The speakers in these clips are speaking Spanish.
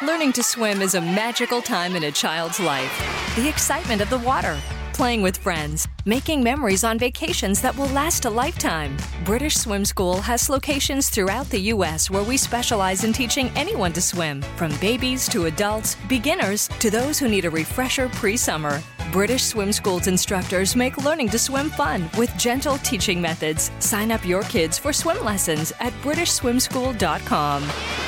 Learning to swim is a magical time in a child's life. The excitement of the water, playing with friends, making memories on vacations that will last a lifetime. British Swim School has locations throughout the U.S. where we specialize in teaching anyone to swim, from babies to adults, beginners to those who need a refresher pre summer. British Swim School's instructors make learning to swim fun with gentle teaching methods. Sign up your kids for swim lessons at BritishSwimSchool.com.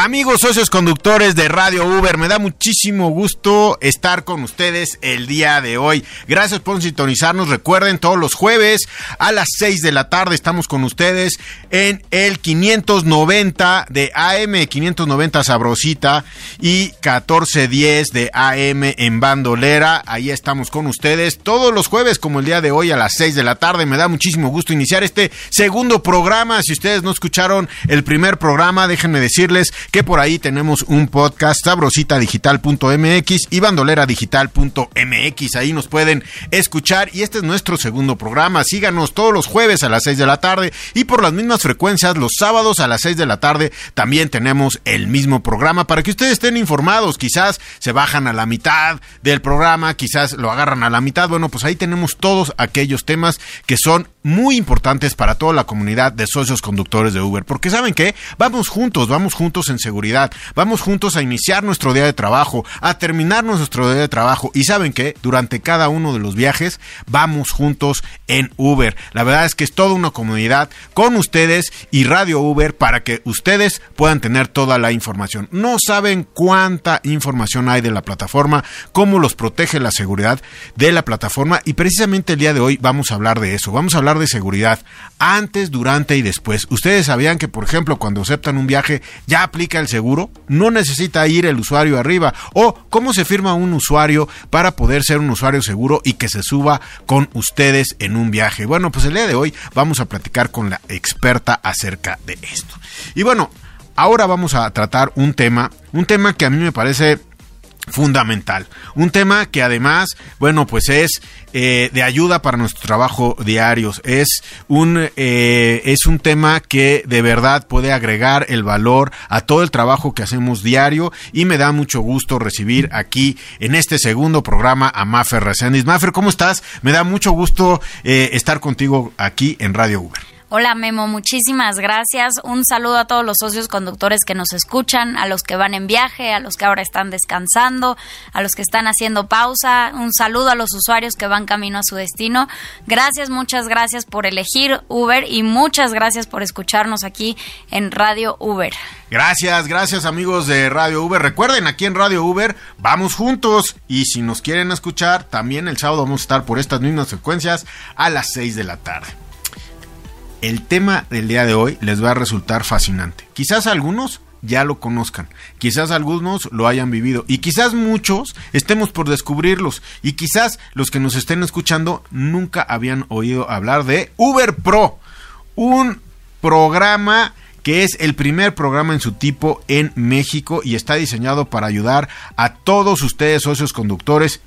Amigos socios conductores de Radio Uber, me da muchísimo gusto estar con ustedes el día de hoy. Gracias por sintonizarnos. Recuerden, todos los jueves a las 6 de la tarde estamos con ustedes en el 590 de AM, 590 Sabrosita y 1410 de AM en Bandolera. Ahí estamos con ustedes todos los jueves, como el día de hoy a las 6 de la tarde. Me da muchísimo gusto iniciar este segundo programa. Si ustedes no escucharon el primer programa, déjenme decirles que por ahí tenemos un podcast sabrositadigital.mx y bandoleradigital.mx. Ahí nos pueden escuchar y este es nuestro segundo programa. Síganos todos los jueves a las 6 de la tarde y por las mismas frecuencias los sábados a las 6 de la tarde también tenemos el mismo programa para que ustedes estén informados. Quizás se bajan a la mitad del programa, quizás lo agarran a la mitad. Bueno, pues ahí tenemos todos aquellos temas que son muy importantes para toda la comunidad de socios conductores de Uber. Porque saben que vamos juntos, vamos juntos en seguridad, vamos juntos a iniciar nuestro día de trabajo, a terminar nuestro día de trabajo. Y saben que durante cada uno de los viajes vamos juntos en Uber. La verdad es que es toda una comunidad con ustedes y Radio Uber para que ustedes puedan tener toda la información. No saben cuánta información hay de la plataforma, cómo los protege la seguridad de la plataforma y precisamente el día de hoy vamos a hablar de eso. Vamos a hablar de seguridad antes, durante y después. Ustedes sabían que, por ejemplo, cuando aceptan un viaje ya aplica el seguro, no necesita ir el usuario arriba o cómo se firma un usuario para poder ser un usuario seguro y que se suba con ustedes en un viaje. Bueno, pues el día de hoy vamos a platicar con la experta acerca de esto. Y bueno, ahora vamos a tratar un tema, un tema que a mí me parece fundamental. Un tema que además, bueno, pues es eh, de ayuda para nuestro trabajo diarios. Es un, eh, es un tema que de verdad puede agregar el valor a todo el trabajo que hacemos diario y me da mucho gusto recibir aquí en este segundo programa a Mafer Resendiz. Mafer, ¿cómo estás? Me da mucho gusto eh, estar contigo aquí en Radio Uber. Hola Memo, muchísimas gracias. Un saludo a todos los socios conductores que nos escuchan, a los que van en viaje, a los que ahora están descansando, a los que están haciendo pausa. Un saludo a los usuarios que van camino a su destino. Gracias, muchas gracias por elegir Uber y muchas gracias por escucharnos aquí en Radio Uber. Gracias, gracias amigos de Radio Uber. Recuerden, aquí en Radio Uber vamos juntos y si nos quieren escuchar, también el sábado vamos a estar por estas mismas frecuencias a las 6 de la tarde el tema del día de hoy les va a resultar fascinante. Quizás algunos ya lo conozcan, quizás algunos lo hayan vivido y quizás muchos estemos por descubrirlos y quizás los que nos estén escuchando nunca habían oído hablar de Uber Pro, un programa que es el primer programa en su tipo en México y está diseñado para ayudar a todos ustedes socios conductores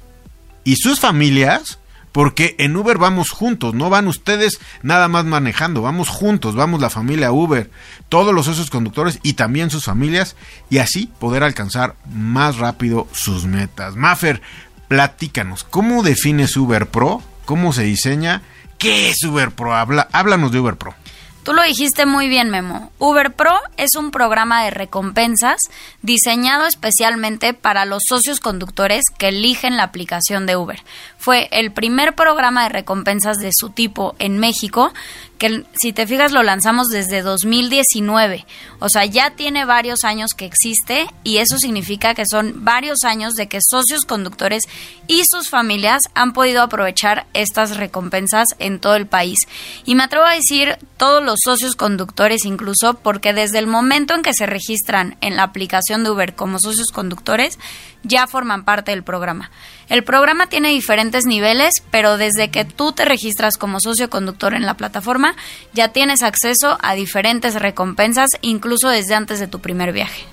y sus familias porque en Uber vamos juntos, no van ustedes nada más manejando, vamos juntos, vamos la familia Uber, todos los socios conductores y también sus familias, y así poder alcanzar más rápido sus metas. Maffer, platícanos, ¿cómo defines Uber Pro? ¿Cómo se diseña? ¿Qué es Uber Pro? Habla, háblanos de Uber Pro. Tú lo dijiste muy bien, Memo. Uber Pro es un programa de recompensas diseñado especialmente para los socios conductores que eligen la aplicación de Uber. Fue el primer programa de recompensas de su tipo en México que si te fijas lo lanzamos desde 2019. O sea, ya tiene varios años que existe y eso significa que son varios años de que socios conductores y sus familias han podido aprovechar estas recompensas en todo el país. Y me atrevo a decir todos los socios conductores incluso porque desde el momento en que se registran en la aplicación de Uber como socios conductores, ya forman parte del programa. El programa tiene diferentes niveles, pero desde que tú te registras como socio conductor en la plataforma, ya tienes acceso a diferentes recompensas, incluso desde antes de tu primer viaje.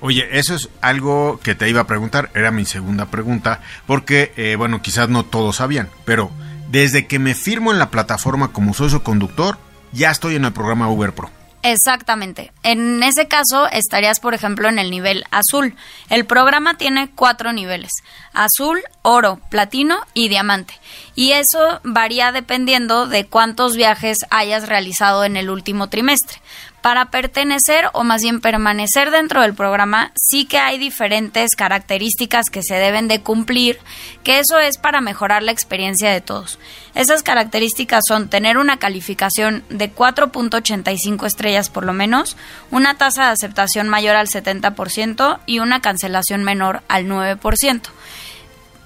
Oye, eso es algo que te iba a preguntar, era mi segunda pregunta, porque, eh, bueno, quizás no todos sabían, pero desde que me firmo en la plataforma como socio conductor, ya estoy en el programa Uber Pro. Exactamente. En ese caso estarías, por ejemplo, en el nivel azul. El programa tiene cuatro niveles. Azul, oro, platino y diamante. Y eso varía dependiendo de cuántos viajes hayas realizado en el último trimestre para pertenecer o más bien permanecer dentro del programa sí que hay diferentes características que se deben de cumplir, que eso es para mejorar la experiencia de todos. Esas características son tener una calificación de 4.85 estrellas por lo menos, una tasa de aceptación mayor al 70% y una cancelación menor al 9%.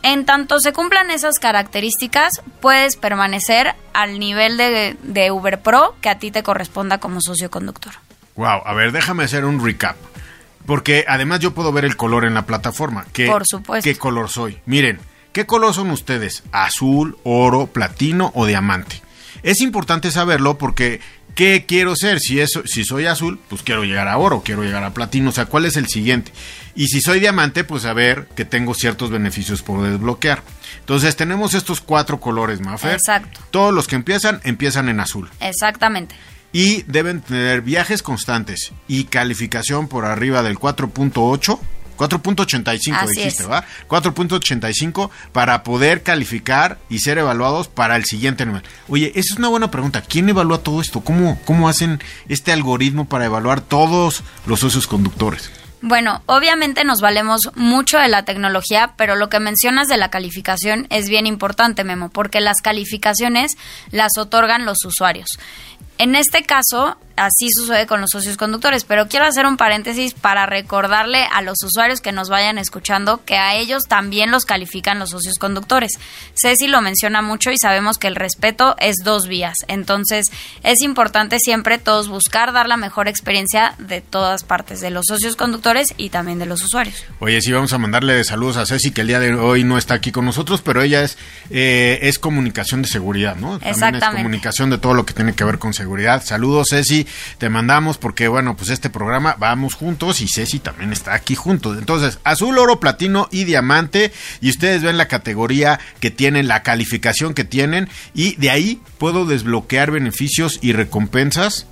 En tanto se cumplan esas características, puedes permanecer al nivel de, Uber Pro que a ti te corresponda como socio conductor. Wow, a ver, déjame hacer un recap. Porque además yo puedo ver el color en la plataforma. ¿Qué, Por supuesto. ¿Qué color soy? Miren, ¿qué color son ustedes? ¿Azul, oro, platino o diamante? Es importante saberlo porque ¿qué quiero ser? Si, eso, si soy azul, pues quiero llegar a oro, quiero llegar a platino. O sea, ¿cuál es el siguiente? Y si soy diamante, pues saber que tengo ciertos beneficios por desbloquear. Entonces tenemos estos cuatro colores, Mafer. Exacto. Todos los que empiezan, empiezan en azul. Exactamente. Y deben tener viajes constantes y calificación por arriba del 4.8. 4.85 dijiste, ¿va? 4.85 para poder calificar y ser evaluados para el siguiente nivel. Oye, esa es una buena pregunta. ¿Quién evalúa todo esto? ¿Cómo, cómo hacen este algoritmo para evaluar todos los socios conductores? Bueno, obviamente nos valemos mucho de la tecnología, pero lo que mencionas de la calificación es bien importante, Memo, porque las calificaciones las otorgan los usuarios. En este caso, así sucede con los socios conductores, pero quiero hacer un paréntesis para recordarle a los usuarios que nos vayan escuchando que a ellos también los califican los socios conductores. Ceci lo menciona mucho y sabemos que el respeto es dos vías, entonces es importante siempre todos buscar dar la mejor experiencia de todas partes, de los socios conductores y también de los usuarios. Oye, sí, vamos a mandarle saludos a Ceci, que el día de hoy no está aquí con nosotros, pero ella es, eh, es comunicación de seguridad, ¿no? Exactamente. es comunicación de todo lo que tiene que ver con seguridad. Saludos, Ceci. Te mandamos porque, bueno, pues este programa vamos juntos y Ceci también está aquí juntos. Entonces, azul, oro, platino y diamante. Y ustedes ven la categoría que tienen, la calificación que tienen. Y de ahí puedo desbloquear beneficios y recompensas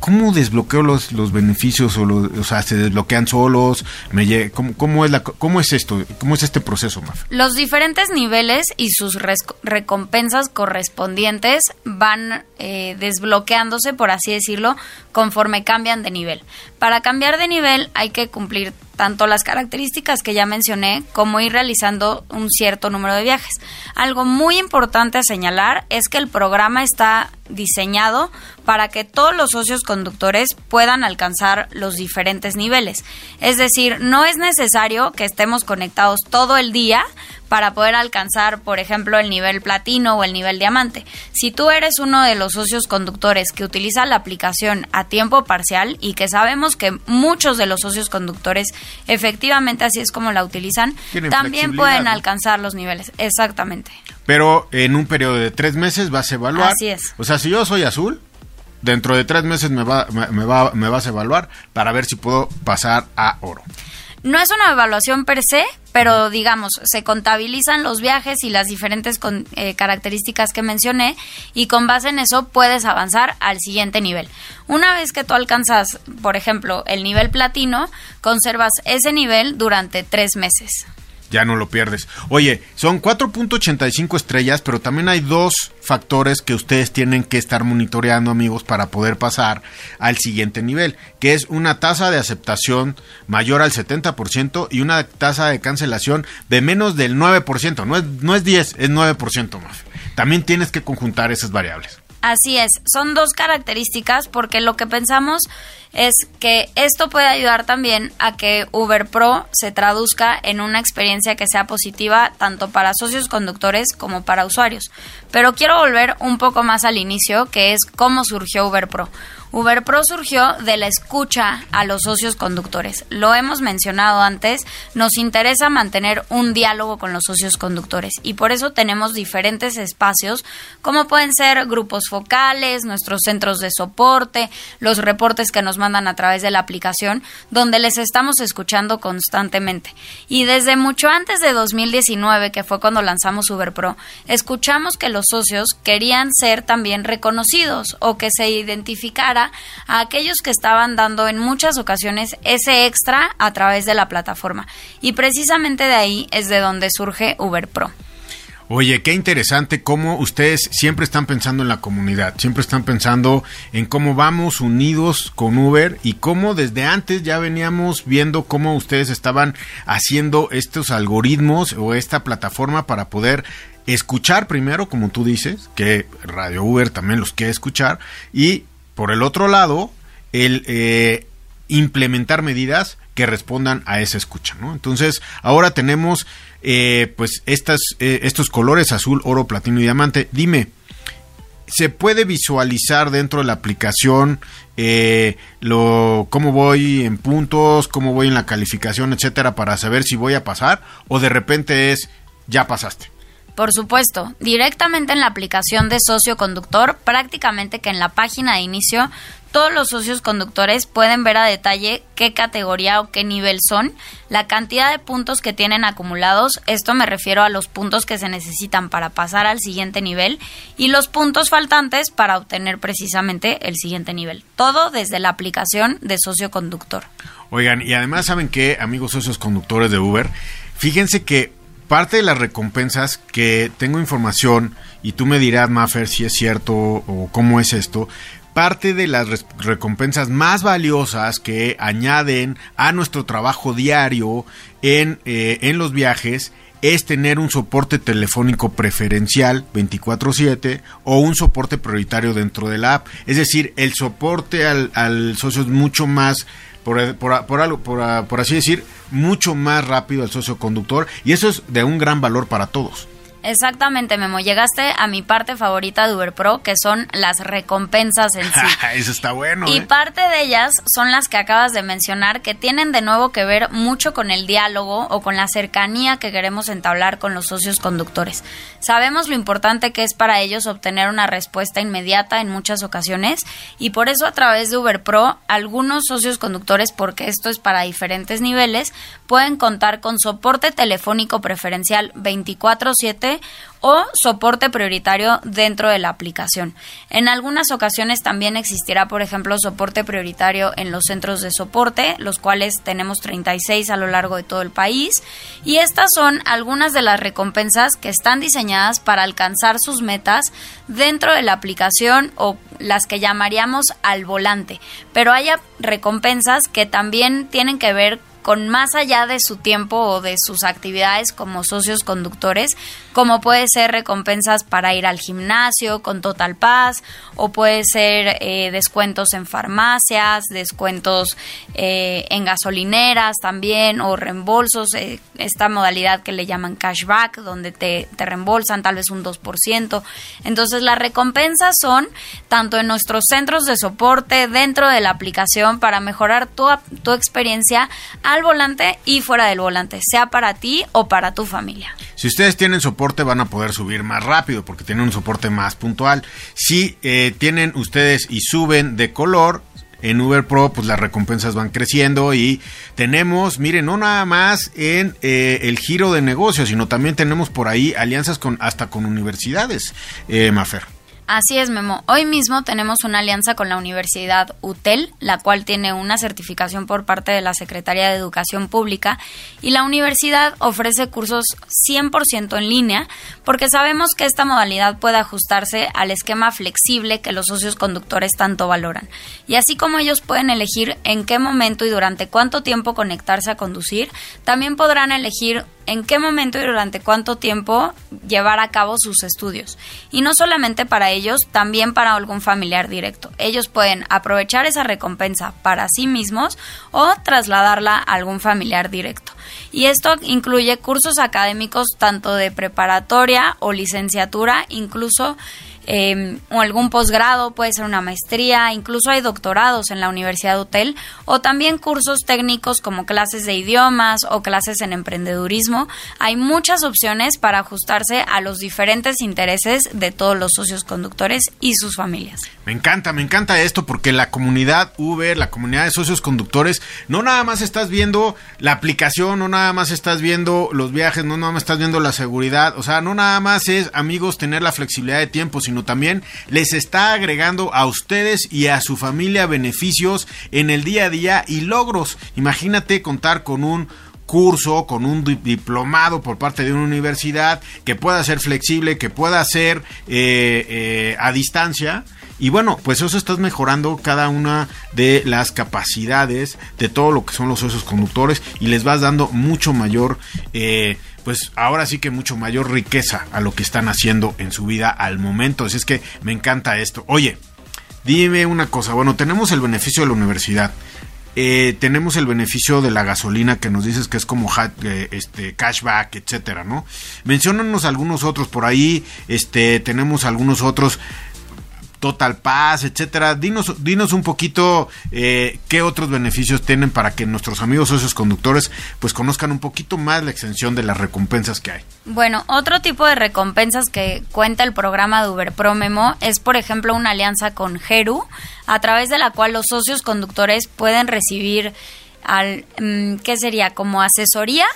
¿Cómo desbloqueo los, los beneficios o, o sea, se desbloquean solos? Me, ¿cómo, cómo, es la, ¿Cómo es esto? ¿Cómo es este proceso, Maf? Los diferentes niveles y sus recompensas correspondientes van eh, desbloqueándose, por así decirlo, conforme cambian de nivel. Para cambiar de nivel hay que cumplir tanto las características que ya mencioné como ir realizando un cierto número de viajes. Algo muy importante a señalar es que el programa está diseñado para que todos los socios conductores puedan alcanzar los diferentes niveles. Es decir, no es necesario que estemos conectados todo el día para poder alcanzar, por ejemplo, el nivel platino o el nivel diamante. Si tú eres uno de los socios conductores que utiliza la aplicación a tiempo parcial y que sabemos que muchos de los socios conductores efectivamente así es como la utilizan, también pueden alcanzar los niveles. Exactamente. Pero en un periodo de tres meses vas a evaluar. Así es. O sea, si yo soy azul, dentro de tres meses me, va, me, va, me vas a evaluar para ver si puedo pasar a oro. No es una evaluación per se, pero digamos, se contabilizan los viajes y las diferentes eh, características que mencioné y con base en eso puedes avanzar al siguiente nivel. Una vez que tú alcanzas, por ejemplo, el nivel platino, conservas ese nivel durante tres meses ya no lo pierdes. Oye, son 4.85 estrellas, pero también hay dos factores que ustedes tienen que estar monitoreando, amigos, para poder pasar al siguiente nivel, que es una tasa de aceptación mayor al 70% y una tasa de cancelación de menos del 9%. No es, no es 10, es 9% más. También tienes que conjuntar esas variables. Así es, son dos características porque lo que pensamos es que esto puede ayudar también a que Uber Pro se traduzca en una experiencia que sea positiva tanto para socios conductores como para usuarios. Pero quiero volver un poco más al inicio, que es cómo surgió Uber Pro. Uber Pro surgió de la escucha a los socios conductores. Lo hemos mencionado antes, nos interesa mantener un diálogo con los socios conductores y por eso tenemos diferentes espacios como pueden ser grupos focales, nuestros centros de soporte, los reportes que nos mandan a través de la aplicación, donde les estamos escuchando constantemente. Y desde mucho antes de 2019, que fue cuando lanzamos Uber Pro, escuchamos que los socios querían ser también reconocidos o que se identificara a aquellos que estaban dando en muchas ocasiones ese extra a través de la plataforma. Y precisamente de ahí es de donde surge Uber Pro. Oye, qué interesante cómo ustedes siempre están pensando en la comunidad, siempre están pensando en cómo vamos unidos con Uber y cómo desde antes ya veníamos viendo cómo ustedes estaban haciendo estos algoritmos o esta plataforma para poder escuchar primero, como tú dices, que Radio Uber también los quiere escuchar y por el otro lado, el eh, implementar medidas que respondan a esa escucha, ¿no? Entonces, ahora tenemos eh, pues estas, eh, estos colores azul, oro, platino y diamante. Dime, ¿se puede visualizar dentro de la aplicación lo, cómo voy en puntos, cómo voy en la calificación, etcétera, para saber si voy a pasar? ¿O de repente es, ya pasaste? Por supuesto, directamente en la aplicación de socio conductor, prácticamente que en la página de inicio, todos los socios conductores pueden ver a detalle qué categoría o qué nivel son, la cantidad de puntos que tienen acumulados, esto me refiero a los puntos que se necesitan para pasar al siguiente nivel, y los puntos faltantes para obtener precisamente el siguiente nivel. Todo desde la aplicación de socio conductor. Oigan, y además saben que, amigos socios conductores de Uber, fíjense que parte de las recompensas que tengo información y tú me dirás, Maffer, si es cierto o cómo es esto, parte de las recompensas más valiosas que añaden a nuestro trabajo diario en, eh, en los viajes es tener un soporte telefónico preferencial 24/7 o un soporte prioritario dentro de la app. Es decir, el soporte al, al socio es mucho más por, por, por, algo, por, por así decir, mucho más rápido al socio conductor y eso es de un gran valor para todos. Exactamente, Memo. Llegaste a mi parte favorita de Uber Pro, que son las recompensas en sí. Eso está bueno. Y ¿eh? parte de ellas son las que acabas de mencionar, que tienen de nuevo que ver mucho con el diálogo o con la cercanía que queremos entablar con los socios conductores. Sabemos lo importante que es para ellos obtener una respuesta inmediata en muchas ocasiones y por eso a través de Uber Pro, algunos socios conductores, porque esto es para diferentes niveles, pueden contar con soporte telefónico preferencial 24/7 o soporte prioritario dentro de la aplicación. En algunas ocasiones también existirá, por ejemplo, soporte prioritario en los centros de soporte, los cuales tenemos 36 a lo largo de todo el país. Y estas son algunas de las recompensas que están diseñadas para alcanzar sus metas dentro de la aplicación o las que llamaríamos al volante. Pero hay recompensas que también tienen que ver con más allá de su tiempo o de sus actividades como socios conductores, como puede ser recompensas para ir al gimnasio con Total Paz, o puede ser eh, descuentos en farmacias, descuentos eh, en gasolineras también, o reembolsos, eh, esta modalidad que le llaman cashback, donde te, te reembolsan tal vez un 2%. Entonces las recompensas son tanto en nuestros centros de soporte, dentro de la aplicación, para mejorar tu, tu experiencia al volante y fuera del volante, sea para ti o para tu familia. Si ustedes tienen soporte van a poder subir más rápido porque tienen un soporte más puntual. Si eh, tienen ustedes y suben de color, en Uber Pro, pues las recompensas van creciendo y tenemos, miren, no nada más en eh, el giro de negocios, sino también tenemos por ahí alianzas con hasta con universidades, eh, Mafer. Así es, Memo. Hoy mismo tenemos una alianza con la Universidad UTEL, la cual tiene una certificación por parte de la Secretaría de Educación Pública y la universidad ofrece cursos 100% en línea porque sabemos que esta modalidad puede ajustarse al esquema flexible que los socios conductores tanto valoran. Y así como ellos pueden elegir en qué momento y durante cuánto tiempo conectarse a conducir, también podrán elegir en qué momento y durante cuánto tiempo llevar a cabo sus estudios. Y no solamente para ellos, también para algún familiar directo. Ellos pueden aprovechar esa recompensa para sí mismos o trasladarla a algún familiar directo. Y esto incluye cursos académicos tanto de preparatoria o licenciatura, incluso eh, o algún posgrado, puede ser una maestría, incluso hay doctorados en la Universidad Hotel, o también cursos técnicos como clases de idiomas o clases en emprendedurismo. Hay muchas opciones para ajustarse a los diferentes intereses de todos los socios conductores y sus familias. Me encanta, me encanta esto porque la comunidad Uber, la comunidad de socios conductores, no nada más estás viendo la aplicación, no nada más estás viendo los viajes, no nada más estás viendo la seguridad, o sea, no nada más es, amigos, tener la flexibilidad de tiempo, sino sino también les está agregando a ustedes y a su familia beneficios en el día a día y logros. Imagínate contar con un curso, con un diplomado por parte de una universidad que pueda ser flexible, que pueda ser eh, eh, a distancia. Y bueno, pues eso estás mejorando cada una de las capacidades de todo lo que son los socios conductores y les vas dando mucho mayor eh, pues ahora sí que mucho mayor riqueza a lo que están haciendo en su vida al momento. Así es que me encanta esto. Oye, dime una cosa. Bueno, tenemos el beneficio de la universidad. Eh, tenemos el beneficio de la gasolina que nos dices que es como eh, este cashback, etcétera, ¿no? Menciónanos algunos otros por ahí, este tenemos algunos otros Total Paz, etcétera. Dinos, un poquito eh, qué otros beneficios tienen para que nuestros amigos socios conductores pues conozcan un poquito más la extensión de las recompensas que hay. Bueno, otro tipo de recompensas que cuenta el programa de Uber Pro Memo es, por ejemplo, una alianza con Geru, a través de la cual los socios conductores pueden recibir al, mm, ¿qué sería? Como asesorías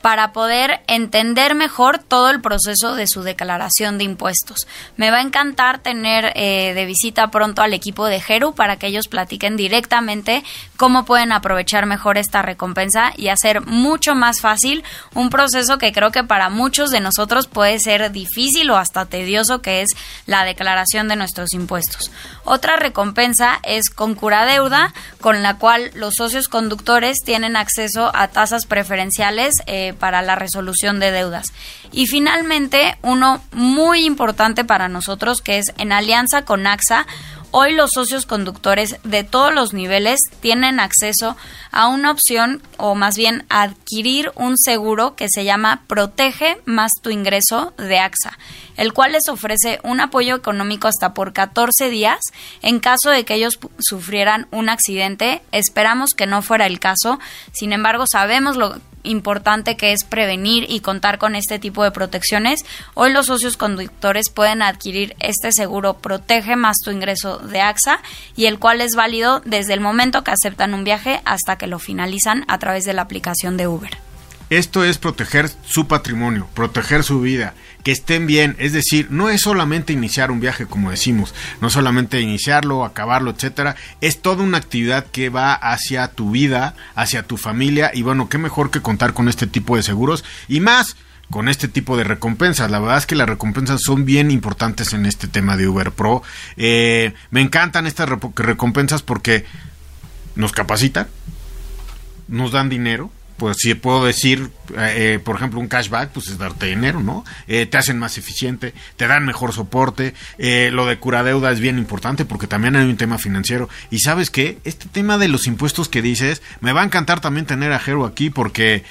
para poder entender mejor todo el proceso de su declaración de impuestos. Me va a encantar tener eh, de visita pronto al equipo de Geru para que ellos platiquen directamente cómo pueden aprovechar mejor esta recompensa y hacer mucho más fácil un proceso que creo que para muchos de nosotros puede ser difícil o hasta tedioso, que es la declaración de nuestros impuestos. Otra recompensa es Concura Deuda, con la cual los socios conductores tienen acceso a tasas preferenciales. Eh, para la resolución de deudas. Y finalmente, uno muy importante para nosotros, que es en alianza con AXA, Hoy los socios conductores de todos los niveles tienen acceso a una opción o más bien adquirir un seguro que se llama Protege más tu ingreso de AXA, el cual les ofrece un apoyo económico hasta por 14 días en caso de que ellos sufrieran un accidente. Esperamos que no fuera el caso, sin embargo sabemos lo importante que es prevenir y contar con este tipo de protecciones. Hoy los socios conductores pueden adquirir este seguro Protege más tu ingreso de AXA y el cual es válido desde el momento que aceptan un viaje hasta que lo finalizan a través de la aplicación de Uber. Esto es proteger su patrimonio, proteger su vida, que estén bien. Es decir, no es solamente iniciar un viaje, como decimos, no solamente iniciarlo, acabarlo, etcétera. Es toda una actividad que va hacia tu vida, hacia tu familia. Y bueno, qué mejor que contar con este tipo de seguros y más con este tipo de recompensas. La verdad es que las recompensas son bien importantes en este tema de Uber Pro. Eh, me encantan estas recompensas porque nos capacitan, nos dan dinero pues si puedo decir, eh, por ejemplo, un cashback, pues es darte dinero, ¿no? Eh, te hacen más eficiente, te dan mejor soporte, eh, lo de cura deuda es bien importante porque también hay un tema financiero. Y sabes qué, este tema de los impuestos que dices, me va a encantar también tener a Jero aquí porque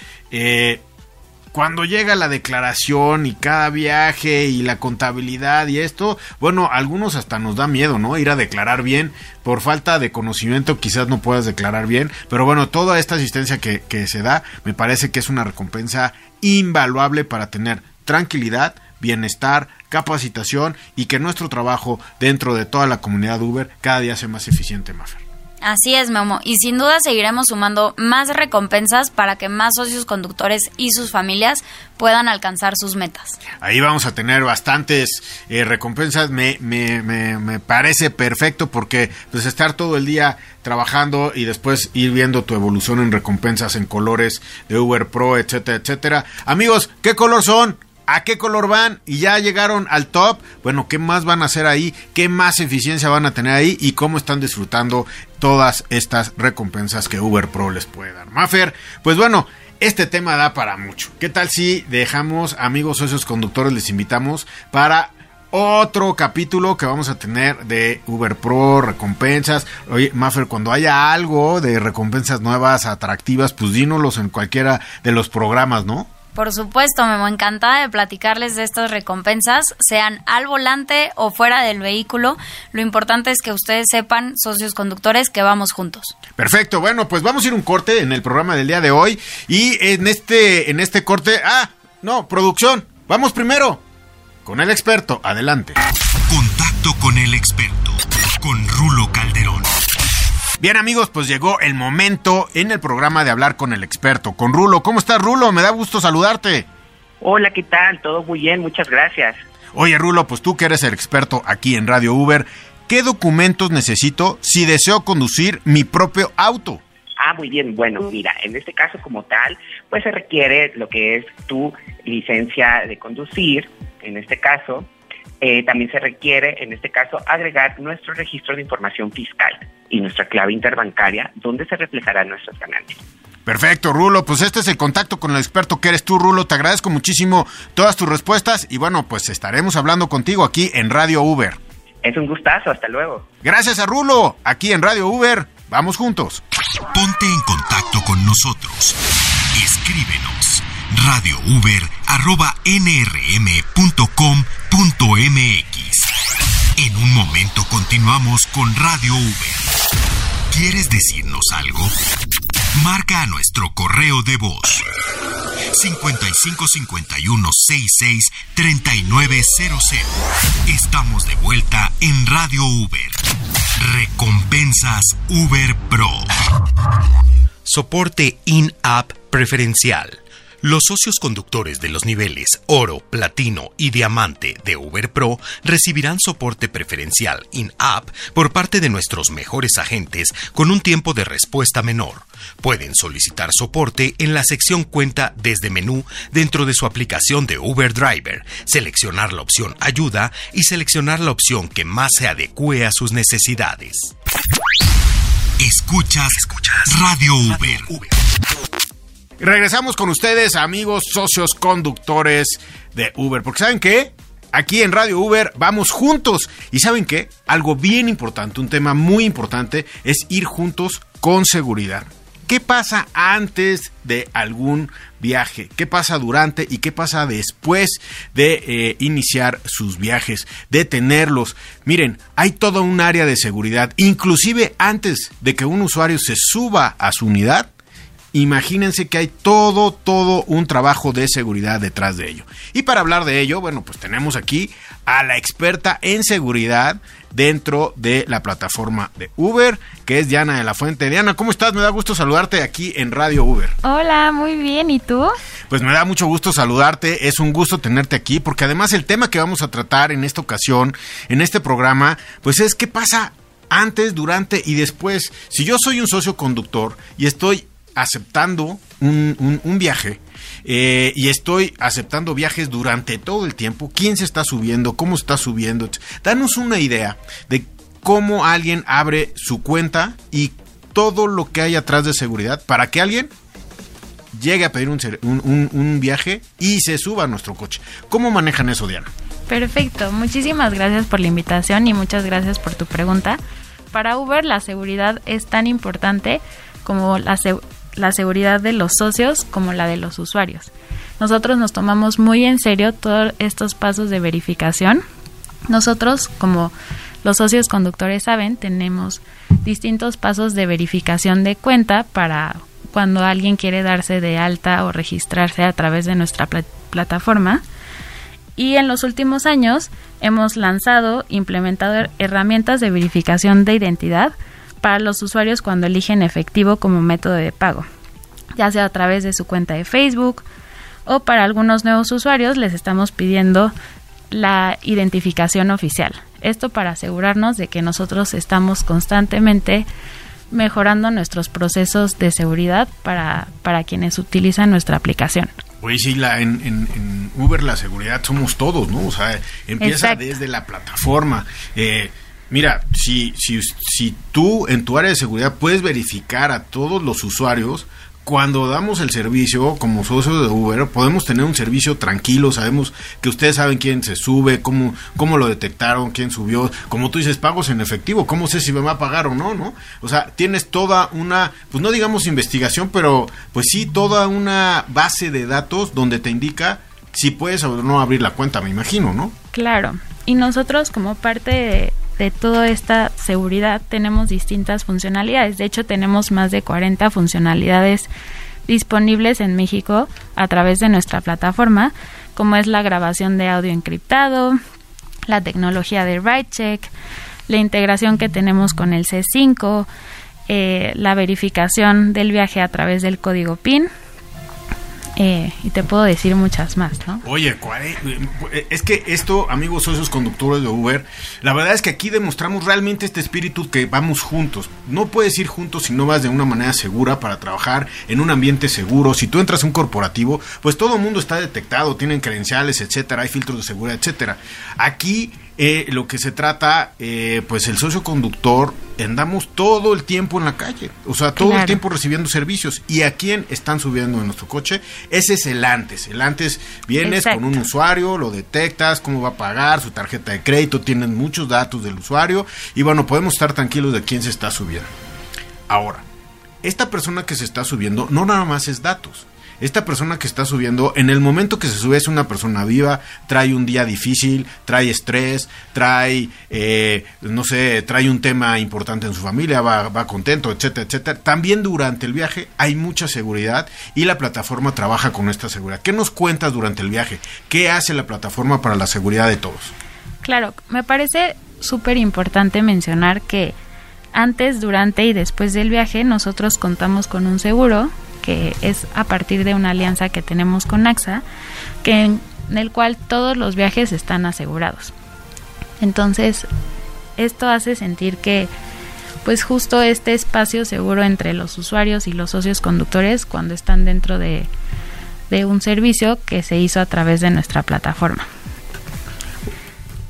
cuando llega la declaración y cada viaje y la contabilidad y esto, bueno, algunos hasta nos da miedo, ¿no? Ir a declarar bien. Por falta de conocimiento quizás no puedas declarar bien, pero bueno, toda esta asistencia que, que se da me parece que es una recompensa invaluable para tener tranquilidad, bienestar, capacitación y que nuestro trabajo dentro de toda la comunidad Uber cada día sea más eficiente, Mafer. Así es, Memo. Y sin duda seguiremos sumando más recompensas para que más socios conductores y sus familias puedan alcanzar sus metas. Ahí vamos a tener bastantes eh, recompensas. Me, me, me, parece perfecto porque pues estar todo el día trabajando y después ir viendo tu evolución en recompensas en colores de Uber Pro, etcétera, etcétera. Amigos, ¿qué color son? ¿A qué color van? Y ya llegaron al top. Bueno, ¿qué más van a hacer ahí? ¿Qué más eficiencia van a tener ahí? ¿Y cómo están disfrutando todas estas recompensas que Uber Pro les puede dar? Maffer, pues bueno, este tema da para mucho. ¿Qué tal si dejamos, amigos socios conductores, les invitamos para otro capítulo que vamos a tener de Uber Pro, recompensas. Oye, Maffer, cuando haya algo de recompensas nuevas, atractivas, pues dínolos en cualquiera de los programas, ¿no? Por supuesto, Memo, encantada de platicarles de estas recompensas, sean al volante o fuera del vehículo. Lo importante es que ustedes sepan, socios conductores, que vamos juntos. Perfecto, bueno, pues vamos a ir un corte en el programa del día de hoy y en este en este corte, ah, no, producción, vamos primero con el experto, adelante. Contacto con el experto, con Rulo Calderón. Bien amigos, pues llegó el momento en el programa de hablar con el experto, con Rulo. ¿Cómo estás Rulo? Me da gusto saludarte. Hola, ¿qué tal? Todo muy bien, muchas gracias. Oye Rulo, pues tú que eres el experto aquí en Radio Uber, ¿qué documentos necesito si deseo conducir mi propio auto? Ah, muy bien. Bueno, mira, en este caso como tal, pues se requiere lo que es tu licencia de conducir, en este caso. Eh, también se requiere, en este caso, agregar nuestro registro de información fiscal y nuestra clave interbancaria, donde se reflejarán nuestras ganancias. Perfecto, Rulo. Pues este es el contacto con el experto que eres tú, Rulo. Te agradezco muchísimo todas tus respuestas y bueno, pues estaremos hablando contigo aquí en Radio Uber. Es un gustazo, hasta luego. Gracias a Rulo, aquí en Radio Uber. Vamos juntos. Ponte en contacto con nosotros. Escríbenos radiouber.nrm.com.mx. En un momento continuamos con Radio Uber. ¿Quieres decirnos algo? Marca a nuestro correo de voz 5551 66 3900. Estamos de vuelta en Radio Uber. Recompensas Uber Pro. Soporte in-app preferencial. Los socios conductores de los niveles oro, platino y diamante de Uber Pro recibirán soporte preferencial in-app por parte de nuestros mejores agentes con un tiempo de respuesta menor. Pueden solicitar soporte en la sección Cuenta desde menú dentro de su aplicación de Uber Driver, seleccionar la opción Ayuda y seleccionar la opción que más se adecue a sus necesidades. Escuchas, escuchas Radio Uber. Regresamos con ustedes, amigos, socios, conductores de Uber. Porque ¿saben qué? Aquí en Radio Uber vamos juntos. Y ¿saben qué? Algo bien importante, un tema muy importante, es ir juntos con seguridad. ¿Qué pasa antes de algún viaje? ¿Qué pasa durante y qué pasa después de eh, iniciar sus viajes? De tenerlos. Miren, hay toda un área de seguridad. Inclusive antes de que un usuario se suba a su unidad, Imagínense que hay todo, todo un trabajo de seguridad detrás de ello. Y para hablar de ello, bueno, pues tenemos aquí a la experta en seguridad dentro de la plataforma de Uber, que es Diana de la Fuente. Diana, ¿cómo estás? Me da gusto saludarte aquí en Radio Uber. Hola, muy bien. ¿Y tú? Pues me da mucho gusto saludarte. Es un gusto tenerte aquí, porque además el tema que vamos a tratar en esta ocasión, en este programa, pues es qué pasa antes, durante y después. Si yo soy un socio conductor y estoy aceptando un, viaje eh, y estoy aceptando viajes durante todo el tiempo. ¿Quién se está subiendo? ¿Cómo está subiendo? Danos una idea de cómo alguien abre su cuenta y todo lo que hay atrás de seguridad para que alguien llegue a pedir un, un viaje y se suba a nuestro coche. ¿Cómo manejan eso, Diana? Perfecto, muchísimas gracias por la invitación y muchas gracias por tu pregunta. Para Uber la seguridad es tan importante como la, la seguridad de los socios como la de los usuarios. Nosotros nos tomamos muy en serio todos estos pasos de verificación. Nosotros, como los socios conductores saben, tenemos distintos pasos de verificación de cuenta para cuando alguien quiere darse de alta o registrarse a través de nuestra plataforma. Y en los últimos años hemos lanzado, implementado herramientas de verificación de identidad para los usuarios cuando eligen efectivo como método de pago, ya sea a través de su cuenta de Facebook o para algunos nuevos usuarios les estamos pidiendo la identificación oficial. Esto para asegurarnos de que nosotros estamos constantemente mejorando nuestros procesos de seguridad para, para quienes utilizan nuestra aplicación. Oye, sí, la, en, en, Uber la seguridad somos todos, ¿no? O sea, empieza desde la plataforma. Eh, Mira, si, si, si tú en tu área de seguridad puedes verificar a todos los usuarios cuando damos el servicio como socio de Uber, podemos tener un servicio tranquilo, sabemos que ustedes saben quién se sube, cómo, cómo lo detectaron, quién subió, como tú dices, pagos en efectivo, cómo sé si me va a pagar o no, ¿no? O sea, tienes toda una, pues no digamos investigación, pero pues sí, toda una base de datos donde te indica si puedes o no abrir la cuenta, me imagino, ¿no? Claro, y nosotros como parte de, toda esta seguridad tenemos distintas funcionalidades. De hecho, tenemos más de 40 funcionalidades disponibles en México a través de nuestra plataforma, como es la grabación de audio encriptado, la tecnología de check, la integración que tenemos con el C5, eh, la verificación del viaje a través del código PIN, eh, y te puedo decir muchas más, ¿no? Oye, es que esto, amigos socios conductores de Uber, la verdad es que aquí demostramos realmente este espíritu que vamos juntos. No puedes ir juntos si no vas de una manera segura para trabajar en un ambiente seguro. Si tú entras a un corporativo, pues todo el mundo está detectado, tienen credenciales, etcétera, hay filtros de seguridad, etcétera. Aquí eh, lo que se trata, eh, pues el socio conductor, andamos todo el tiempo en la calle, o sea, todo el tiempo recibiendo servicios. ¿Y a quién están subiendo en nuestro coche? Ese es el antes. El antes vienes con un usuario, lo detectas, cómo va a pagar, su tarjeta de crédito, tienen muchos datos del usuario y bueno, podemos estar tranquilos de quién se está subiendo. Ahora, esta persona que se está subiendo no nada más es datos esta persona que está subiendo, en el momento que se sube es una persona viva, trae un día difícil, trae estrés, trae, eh, no sé, trae un tema importante en su familia, va, va contento, etcétera, etcétera. También durante el viaje hay mucha seguridad y la plataforma trabaja con esta seguridad. ¿Qué nos cuentas durante el viaje? ¿Qué hace la plataforma para la seguridad de todos? Claro, me parece súper importante mencionar que antes, durante y después del viaje nosotros contamos con un seguro es a partir de una alianza que tenemos con AXA, que en, el cual todos los viajes están asegurados. Entonces, esto hace sentir que pues justo este espacio seguro entre los usuarios y los socios conductores cuando están dentro de, de un servicio que se hizo a través de nuestra plataforma.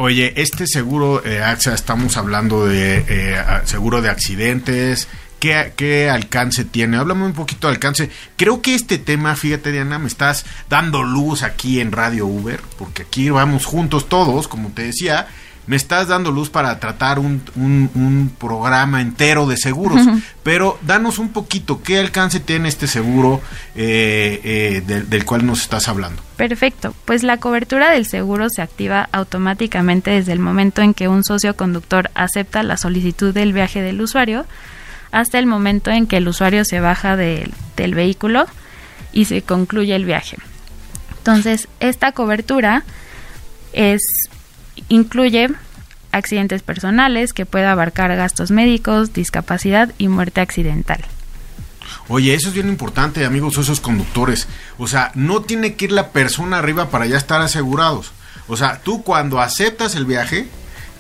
Oye, este seguro eh, AXA, estamos hablando de eh, seguro de accidentes, ¿Qué, alcance tiene? Háblame un poquito de alcance. Creo que este tema, fíjate Diana, me estás dando luz aquí en Radio Uber, porque aquí vamos juntos todos, como te decía, me estás dando luz para tratar un, un, programa entero de seguros. Pero danos un poquito, ¿qué alcance tiene este seguro eh, eh, del cual nos estás hablando? Perfecto, pues la cobertura del seguro se activa automáticamente desde el momento en que un socio conductor acepta la solicitud del viaje del usuario hasta el momento en que el usuario se baja del vehículo y se concluye el viaje. Entonces, esta cobertura es incluye accidentes personales que puede abarcar gastos médicos, discapacidad y muerte accidental. Oye, eso es bien importante, amigos, esos conductores. O sea, no tiene que ir la persona arriba para ya estar asegurados. O sea, tú cuando aceptas el viaje,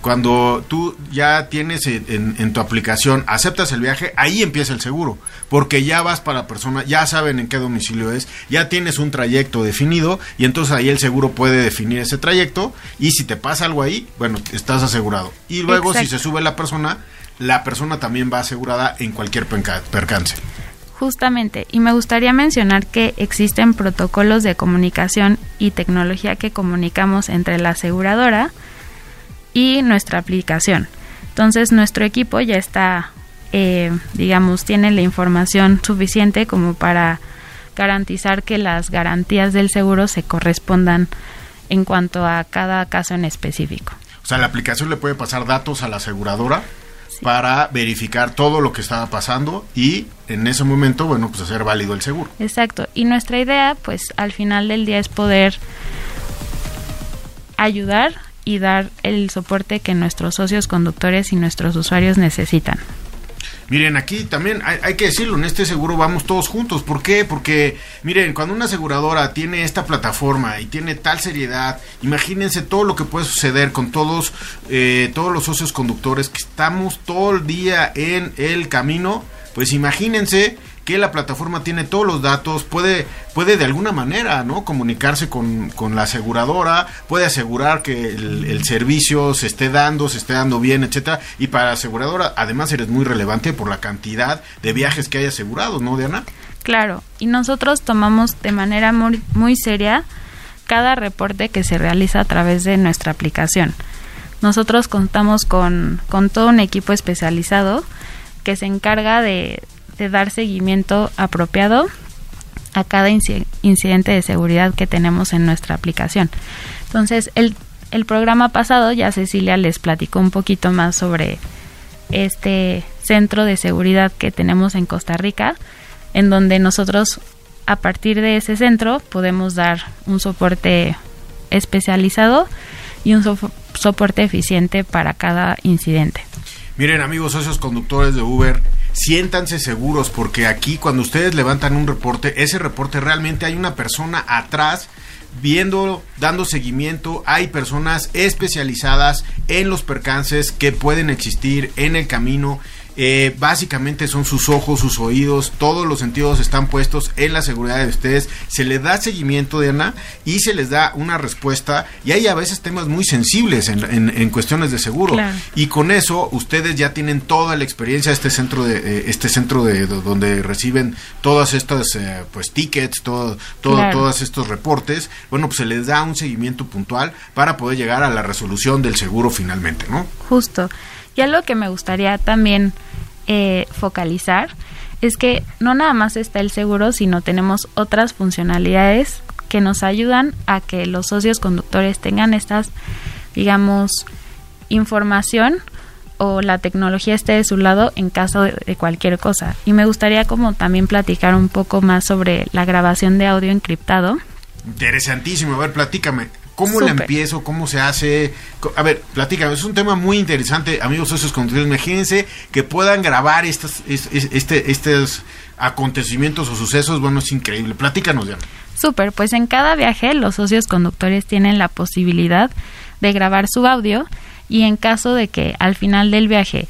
cuando tú ya tienes en, tu aplicación, aceptas el viaje, ahí empieza el seguro, porque ya vas para la persona, ya saben en qué domicilio es, ya tienes un trayecto definido y entonces ahí el seguro puede definir ese trayecto y si te pasa algo ahí, bueno, estás asegurado. Y luego si se sube la persona, la persona también va asegurada en cualquier percance. Justamente, y me gustaría mencionar que existen protocolos de comunicación y tecnología que comunicamos entre la aseguradora, y nuestra aplicación. Entonces nuestro equipo ya está, eh, digamos, tiene la información suficiente como para garantizar que las garantías del seguro se correspondan en cuanto a cada caso en específico. O sea, la aplicación le puede pasar datos a la aseguradora para verificar todo lo que estaba pasando y en ese momento, bueno, pues hacer válido el seguro. Exacto. Y nuestra idea, pues al final del día es poder ayudar y dar el soporte que nuestros socios conductores y nuestros usuarios necesitan. Miren, aquí también hay, que decirlo, en este seguro vamos todos juntos. ¿Por qué? Porque, miren, cuando una aseguradora tiene esta plataforma y tiene tal seriedad, imagínense todo lo que puede suceder con todos, eh, todos los socios conductores que estamos todo el día en el camino. Pues imagínense que la plataforma tiene todos los datos, puede, puede de alguna manera ¿no? comunicarse con, la aseguradora, puede asegurar que el, servicio se esté dando, se esté dando bien, etcétera. Y para la aseguradora, además, eres muy relevante por la cantidad de viajes que hay asegurados, ¿no, Diana? Claro, y nosotros tomamos de manera muy, muy seria cada reporte que se realiza a través de nuestra aplicación. Nosotros contamos con, con todo un equipo especializado que se encarga de, de dar seguimiento apropiado a cada incidente de seguridad que tenemos en nuestra aplicación. Entonces, el, el programa pasado ya Cecilia les platicó un poquito más sobre este centro de seguridad que tenemos en Costa Rica, en donde nosotros a partir de ese centro podemos dar un soporte especializado y un soporte eficiente para cada incidente. Miren amigos socios conductores de Uber, siéntanse seguros porque aquí cuando ustedes levantan un reporte, ese reporte realmente hay una persona atrás viendo, dando seguimiento. Hay personas especializadas en los percances que pueden existir en el camino eh, básicamente son sus ojos, sus oídos, todos los sentidos están puestos en la seguridad de ustedes. Se les da seguimiento, Diana, y se les da una respuesta. Y hay a veces temas muy sensibles en, cuestiones de seguro. Y con eso ustedes ya tienen toda la experiencia de este centro de eh, este centro de, donde reciben todas estas eh, pues tickets, todo, todo todos estos reportes. Bueno, pues se les da un seguimiento puntual para poder llegar a la resolución del seguro finalmente, ¿no? Justo. Y algo que me gustaría también eh, focalizar es que no nada más está el seguro, sino tenemos otras funcionalidades que nos ayudan a que los socios conductores tengan estas, digamos, información o la tecnología esté de su lado en caso de, cualquier cosa. Y me gustaría como también platicar un poco más sobre la grabación de audio encriptado. Interesantísimo, a ver, platícame. ¿Cómo la empiezo? ¿Cómo se hace? A ver, platícame, es un tema muy interesante, amigos socios conductores. Imagínense que puedan grabar estos, este, estos acontecimientos o sucesos. Bueno, es increíble. Platícanos, ya. Súper, pues en cada viaje los socios conductores tienen la posibilidad de grabar su audio y en caso de que al final del viaje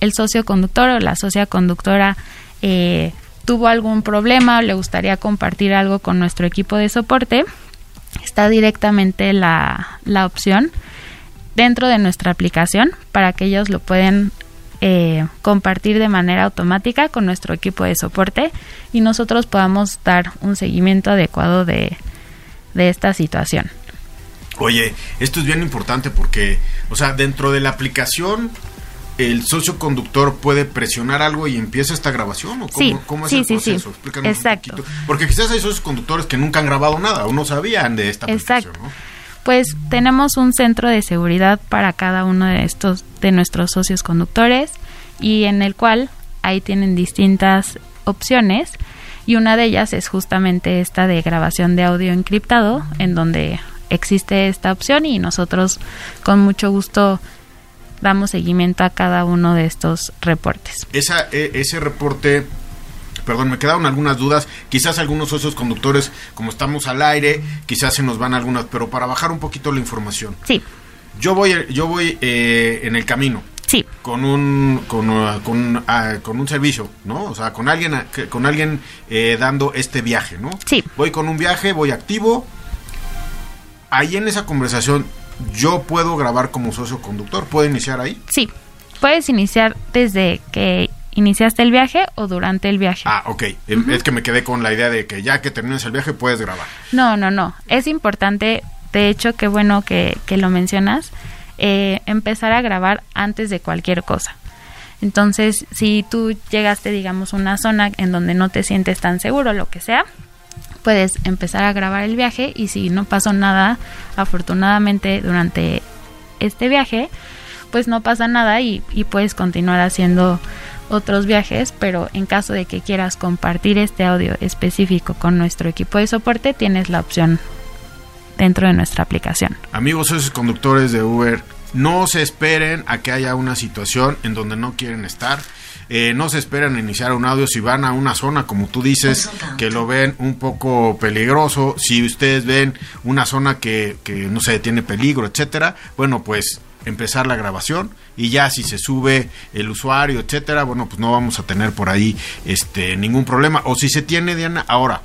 el socio conductor o la socia conductora eh, tuvo algún problema o le gustaría compartir algo con nuestro equipo de soporte, está directamente la, la opción dentro de nuestra aplicación para que ellos lo pueden eh, compartir de manera automática con nuestro equipo de soporte y nosotros podamos dar un seguimiento adecuado de, de esta situación. Oye, esto es bien importante porque, o sea, dentro de la aplicación el socio conductor puede presionar algo y empieza esta grabación o cómo, es el proceso? Explícanos Exacto. un poquito. Porque quizás hay socios conductores que nunca han grabado nada o no sabían de esta Exacto. Pues tenemos un centro de seguridad para cada uno de estos de nuestros socios conductores y en el cual ahí tienen distintas opciones y una de ellas es justamente esta de grabación de audio encriptado en donde existe esta opción y nosotros con mucho gusto damos seguimiento a cada uno de estos reportes. Esa, e, ese reporte perdón, me quedaron algunas dudas. Quizás algunos socios conductores, como estamos al aire, quizás se nos van algunas, pero para bajar un poquito la información. Sí. Yo voy, yo voy eh, en el camino. Sí. Con un, con, uh, con, uh, con, un servicio, ¿no? O sea, con alguien, uh, con alguien eh, dando este viaje, ¿no? Sí. Voy con un viaje, voy activo. Ahí en esa conversación yo puedo grabar como socio conductor. ¿Puedo iniciar ahí? Sí, puedes iniciar desde que iniciaste el viaje o durante el viaje. Ah, ok. Es que me quedé con la idea de que ya que termines el viaje puedes grabar. No, no, no. Es importante, de hecho, qué bueno que, que lo mencionas, eh, empezar a grabar antes de cualquier cosa. Entonces, si tú llegaste, digamos, a una zona en donde no te sientes tan seguro, lo que sea, puedes empezar a grabar el viaje y si no pasó nada, afortunadamente durante este viaje, pues no pasa nada y, puedes continuar haciendo otros viajes, pero en caso de que quieras compartir este audio específico con nuestro equipo de soporte, tienes la opción dentro de nuestra aplicación. Amigos, esos conductores de Uber, no se esperen a que haya una situación en donde no quieren estar eh, no se esperan iniciar un audio si van a una zona, como tú dices, que lo ven un poco peligroso. Si ustedes ven una zona que, que no sé, tiene peligro, etcétera, bueno, pues empezar la grabación y ya si se sube el usuario, etcétera, bueno, pues no vamos a tener por ahí este ningún problema. O si se tiene, Diana, ahora,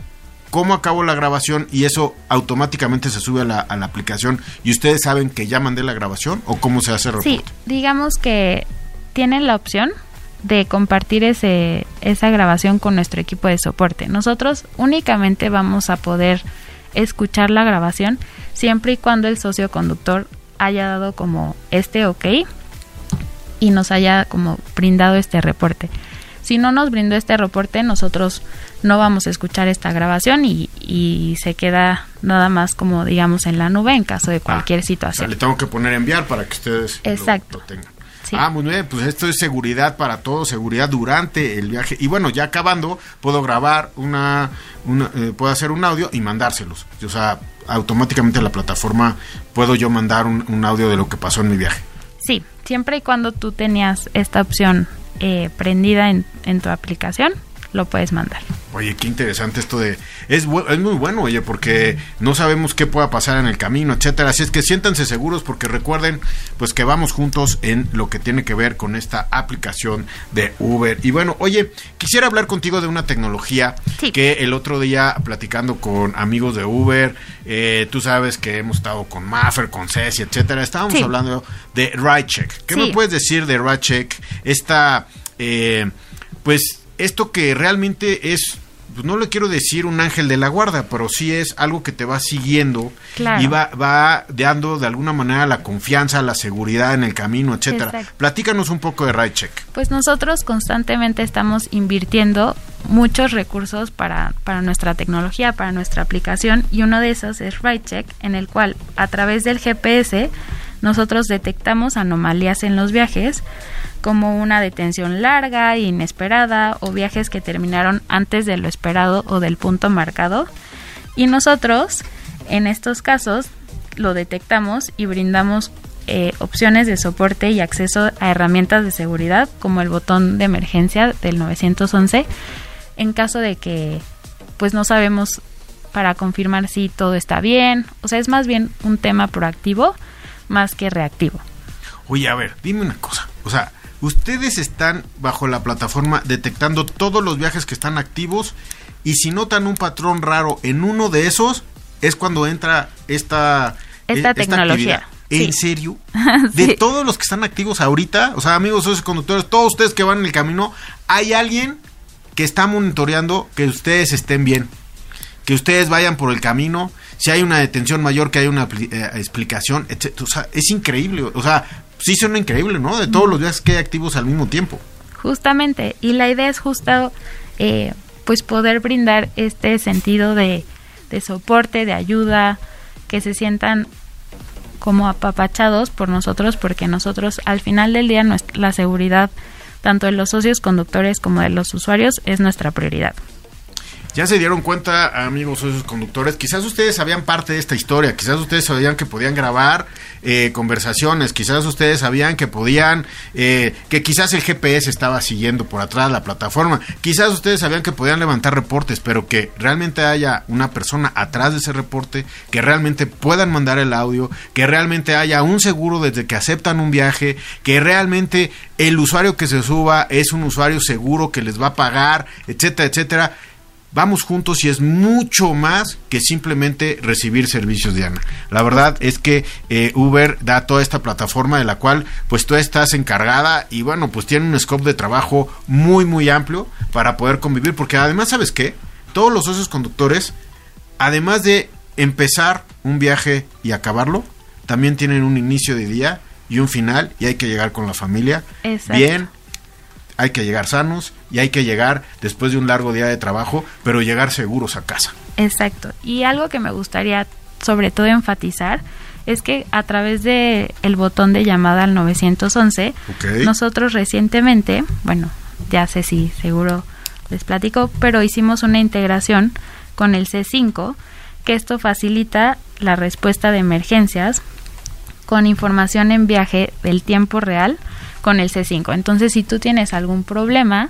¿cómo acabo la grabación y eso automáticamente se sube a la, a la aplicación y ustedes saben que ya mandé la grabación o cómo se hace el reporte? Sí, digamos que tienen la opción de compartir ese, esa grabación con nuestro equipo de soporte. Nosotros únicamente vamos a poder escuchar la grabación siempre y cuando el socio conductor haya dado como este ok y nos haya como brindado este reporte. Si no nos brindó este reporte, nosotros no vamos a escuchar esta grabación y, y se queda nada más como digamos en la nube en caso de cualquier Ah, O situación. sea, le tengo que poner enviar para que ustedes lo- Exacto. lo tengan. Sí. Ah, muy bien, pues esto es seguridad para todos, seguridad durante el viaje. Y bueno, ya acabando, puedo grabar una, una eh, puedo hacer un audio y mandárselos. O sea, automáticamente a la plataforma puedo yo mandar un, un audio de lo que pasó en mi viaje. Sí, siempre y cuando tú tenías esta opción eh, prendida en, en tu aplicación, lo puedes mandar. Oye, qué interesante esto de... Es, es muy bueno, oye, porque no sabemos qué pueda pasar en el camino, etcétera. Así es que siéntanse seguros porque recuerden, pues que vamos juntos en lo que tiene que ver con esta aplicación de Uber. Y bueno, oye, quisiera hablar contigo de una tecnología Sí. que el otro día platicando con amigos de Uber, eh, tú sabes que hemos estado con Maffer, con Ceci, etcétera. Estábamos Sí. hablando de RideCheck. ¿Qué Sí. me puedes decir de RideCheck? Esta, eh, pues, esto que realmente es, pues no le quiero decir un ángel de la guarda, pero sí es algo que te va siguiendo Claro. y va, va dando de alguna manera la confianza, la seguridad en el camino, etcétera. Exacto. Platícanos un poco de RideCheck. Pues nosotros constantemente estamos invirtiendo muchos recursos para, para nuestra tecnología, para nuestra aplicación y uno de esos es RideCheck, en el cual a través del GPS nosotros detectamos anomalías en los viajes como una detención larga, inesperada o viajes que terminaron antes de lo esperado o del punto marcado. Y nosotros en estos casos lo detectamos y brindamos eh, opciones de soporte y acceso a herramientas de seguridad como el botón de emergencia del 911 en caso de que pues no sabemos para confirmar si todo está bien o sea es más bien un tema proactivo más que reactivo Oye, a ver, dime una cosa. O sea, ustedes están bajo la plataforma detectando todos los viajes que están activos y si notan un patrón raro en uno de esos, es cuando entra esta, Esta eh, tecnología. actividad. ¿En Sí. serio? De Sí. todos los que están activos ahorita, o sea, amigos socios conductores, todos ustedes que van en el camino, hay alguien que está monitoreando que ustedes estén bien que ustedes vayan por el camino, si hay una detención mayor, que haya una eh, explicación, etc. O sea, es increíble. O sea, sí suena increíble, ¿no? De todos los días que hay activos al mismo tiempo. Justamente, y la idea es justo eh, pues poder brindar este sentido de, de soporte, de ayuda, que se sientan como apapachados por nosotros, porque nosotros al final del día nuestra- la seguridad tanto de los socios conductores como de los usuarios es nuestra prioridad. Ya se dieron cuenta, amigos socios conductores, quizás ustedes sabían parte de esta historia, quizás ustedes sabían que podían grabar eh, conversaciones, quizás ustedes sabían que podían, eh, que quizás el GPS estaba siguiendo por atrás la plataforma, quizás ustedes sabían que podían levantar reportes, pero que realmente haya una persona atrás de ese reporte, que realmente puedan mandar el audio, que realmente haya un seguro desde que aceptan un viaje, que realmente el usuario que se suba es un usuario seguro que les va a pagar, etcétera, etcétera vamos juntos y es mucho más que simplemente recibir servicios, Diana. La verdad es que eh, Uber da toda esta plataforma de la cual pues tú estás encargada y bueno, pues tiene un scope de trabajo muy, muy amplio para poder convivir, porque además, ¿sabes qué? Todos los socios conductores, además de empezar un viaje y acabarlo, también tienen un inicio de día y un final y hay que llegar con la familia Exacto. bien, hay que llegar sanos y hay que llegar después de un largo día de trabajo, pero llegar seguros a casa. Exacto. Y algo que me gustaría sobre todo enfatizar es que a través de el botón de llamada al 911, Ok. nosotros recientemente, bueno, ya sé si seguro les platico, pero hicimos una integración con el C5, que esto facilita la respuesta de emergencias con información en viaje del tiempo real con el C5. Entonces, si tú tienes algún problema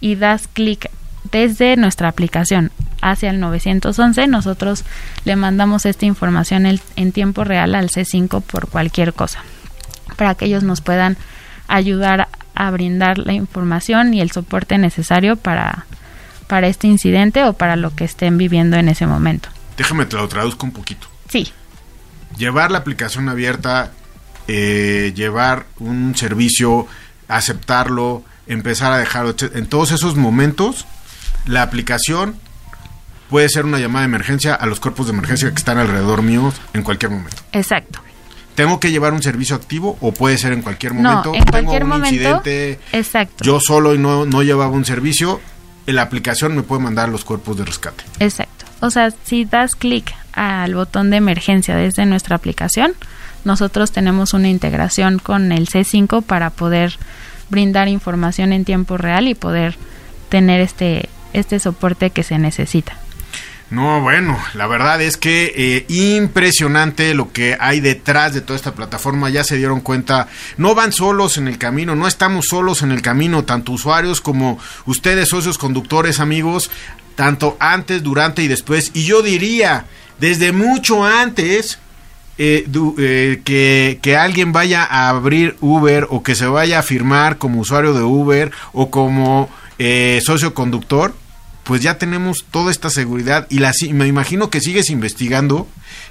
y das clic desde nuestra aplicación hacia el 911, nosotros le mandamos esta información el- en tiempo real al C5 por cualquier cosa, para que ellos nos puedan ayudar a brindar la información y el soporte necesario para, para este incidente o para lo que estén viviendo en ese momento. Déjame te lo traduzco un poquito. Sí, Llevar la aplicación abierta, eh, llevar un servicio, aceptarlo, empezar a dejar en todos esos momentos la aplicación puede ser una llamada de emergencia a los cuerpos de emergencia que están alrededor mío en cualquier momento. Exacto. ¿Tengo que llevar un servicio activo o puede ser en cualquier momento? No, en cualquier momento. exacto. Yo solo y no, no llevaba un servicio, la aplicación me puede mandar los cuerpos de rescate. Exacto. O sea, si das clic al botón de emergencia desde nuestra aplicación, nosotros tenemos una integración con el C5 para poder brindar información en tiempo real y poder tener este, este soporte que se necesita. No, bueno, la verdad es que eh, impresionante lo que hay detrás de toda esta plataforma. Ya se dieron cuenta, no van solos en el camino, no estamos solos en el camino, tanto usuarios como ustedes, socios conductores, amigos, tanto antes, durante y después. Y yo diría, desde mucho antes, eh, eh, que, que, alguien vaya a abrir Uber o que se vaya a firmar como usuario de Uber o como socio conductor, pues ya tenemos toda esta seguridad y la, me imagino que sigues investigando,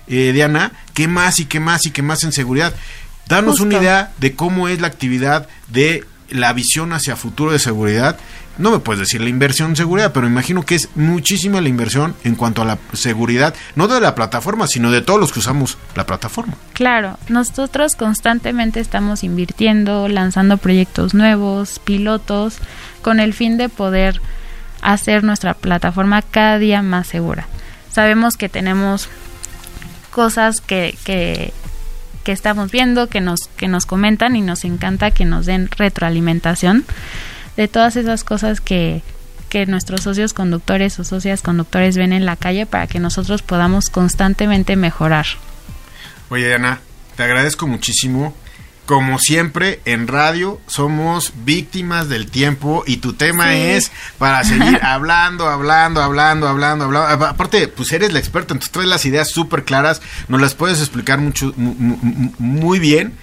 eh, Diana, qué más y qué más y qué más en seguridad. Danos una idea de cómo es la actividad de la visión hacia futuro de seguridad. No me puedes decir la inversión en seguridad, pero imagino que es muchísima la inversión en cuanto a la seguridad, no de la plataforma, sino de todos los que usamos la plataforma. Claro, nosotros constantemente estamos invirtiendo, lanzando proyectos nuevos, pilotos, con el fin de poder hacer nuestra plataforma cada día más segura. Sabemos que tenemos cosas que, que, estamos viendo, que nos, que nos comentan y nos encanta que nos den retroalimentación de todas esas cosas que, que nuestros socios conductores o socias conductores ven en la calle para que nosotros podamos constantemente mejorar. Oye, Ana, te agradezco muchísimo como siempre en radio somos víctimas del tiempo y tu tema es para seguir hablando, hablando, hablando, hablando, hablando. Aparte, pues eres la experta, entonces traes las ideas súper claras, nos las puedes explicar mucho, muy bien.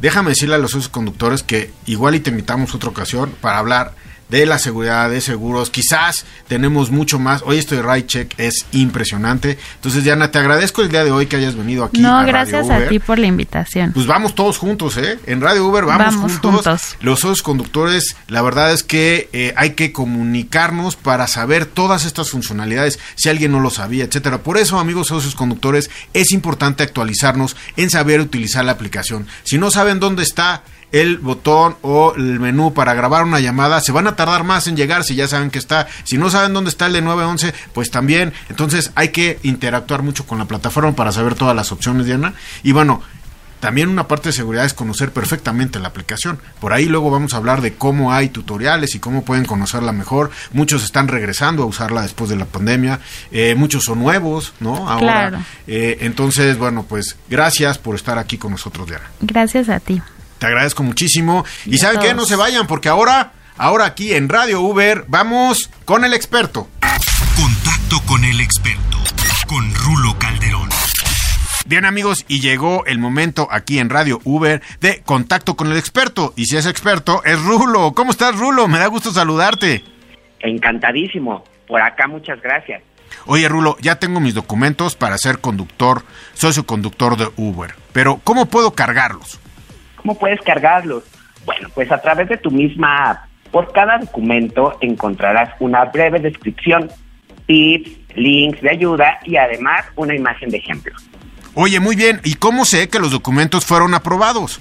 Déjame decirle a los conductores que igual y te invitamos otra ocasión para hablar de la seguridad de seguros. Quizás tenemos mucho más. Hoy esto de Right Check es impresionante. Entonces, Diana, te agradezco el día de hoy que hayas venido aquí. No, gracias a ti por la invitación. Pues vamos todos juntos, ¿eh? En Radio Uber vamos, juntos. Los otros conductores, la verdad es que eh, hay que comunicarnos para saber todas estas funcionalidades, si alguien no lo sabía, etcétera. Por eso, amigos socios conductores, es importante actualizarnos en saber utilizar la aplicación. Si no saben dónde está, el botón o el menú para grabar una llamada, se van a tardar más en llegar si ya saben que está. Si no saben dónde está el de 911, pues también. Entonces hay que interactuar mucho con la plataforma para saber todas las opciones, Diana. Y bueno, también una parte de seguridad es conocer perfectamente la aplicación. Por ahí luego vamos a hablar de cómo hay tutoriales y cómo pueden conocerla mejor. Muchos están regresando a usarla después de la pandemia. Eh, muchos son nuevos, ¿no? Ahora. Claro. Eh, entonces, bueno, pues gracias por estar aquí con nosotros, Diana. Gracias a ti. Te agradezco muchísimo. Y, saben que no se vayan porque ahora, ahora aquí en Radio Uber vamos con el experto. Contacto con el experto, con Rulo Calderón. Bien amigos, y llegó el momento aquí en Radio Uber de contacto con el experto. Y si es experto, es Rulo. ¿Cómo estás, Rulo? Me da gusto saludarte. Encantadísimo. Por acá, muchas gracias. Oye, Rulo, ya tengo mis documentos para ser conductor, socio conductor de Uber. Pero, ¿cómo puedo cargarlos? ¿Cómo puedes cargarlos? Bueno, pues a través de tu misma app. Por cada documento encontrarás una breve descripción, tips, links de ayuda y además una imagen de ejemplo. Oye, muy bien. ¿Y cómo sé que los documentos fueron aprobados?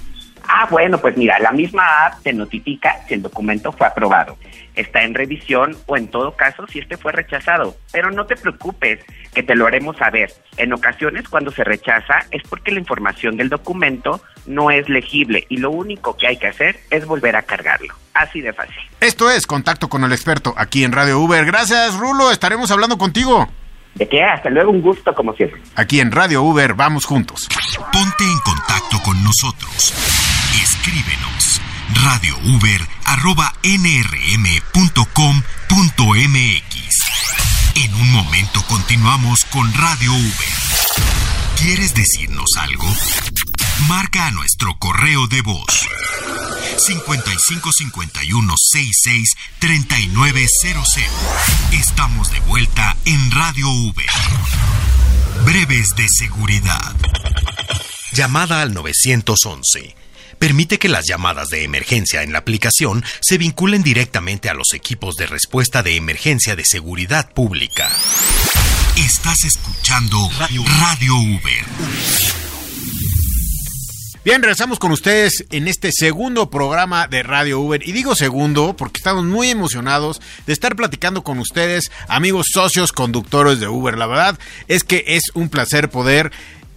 Ah, bueno, pues mira, la misma app te notifica si el documento fue aprobado, está en revisión o en todo caso si este fue rechazado. Pero no te preocupes, que te lo haremos saber. En ocasiones cuando se rechaza es porque la información del documento no es legible y lo único que hay que hacer es volver a cargarlo. Así de fácil. Esto es Contacto con el Experto aquí en Radio Uber. Gracias, Rulo. Estaremos hablando contigo. De qué, hasta luego, un gusto como siempre. Aquí en Radio Uber, vamos juntos. Ponte en contacto con nosotros. Escríbenos radiouber.nrm.com.mx. En un momento continuamos con Radio Uber. ¿Quieres decirnos algo? Marca a nuestro correo de voz 5551 66 3900. Estamos de vuelta en Radio V. Breves de seguridad. Llamada al 911 permite que las llamadas de emergencia en la aplicación se vinculen directamente a los equipos de respuesta de emergencia de seguridad pública. Estás escuchando Radio, Uber. Bien, regresamos con ustedes en este segundo programa de Radio Uber. Y digo segundo porque estamos muy emocionados de estar platicando con ustedes, amigos socios conductores de Uber. La verdad es que es un placer poder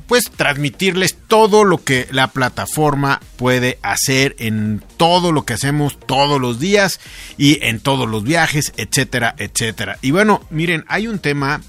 pues transmitirles todo lo que la plataforma puede hacer en todo lo que hacemos todos los días y en todos los viajes, etcétera, etcétera. Y bueno, miren, hay un tema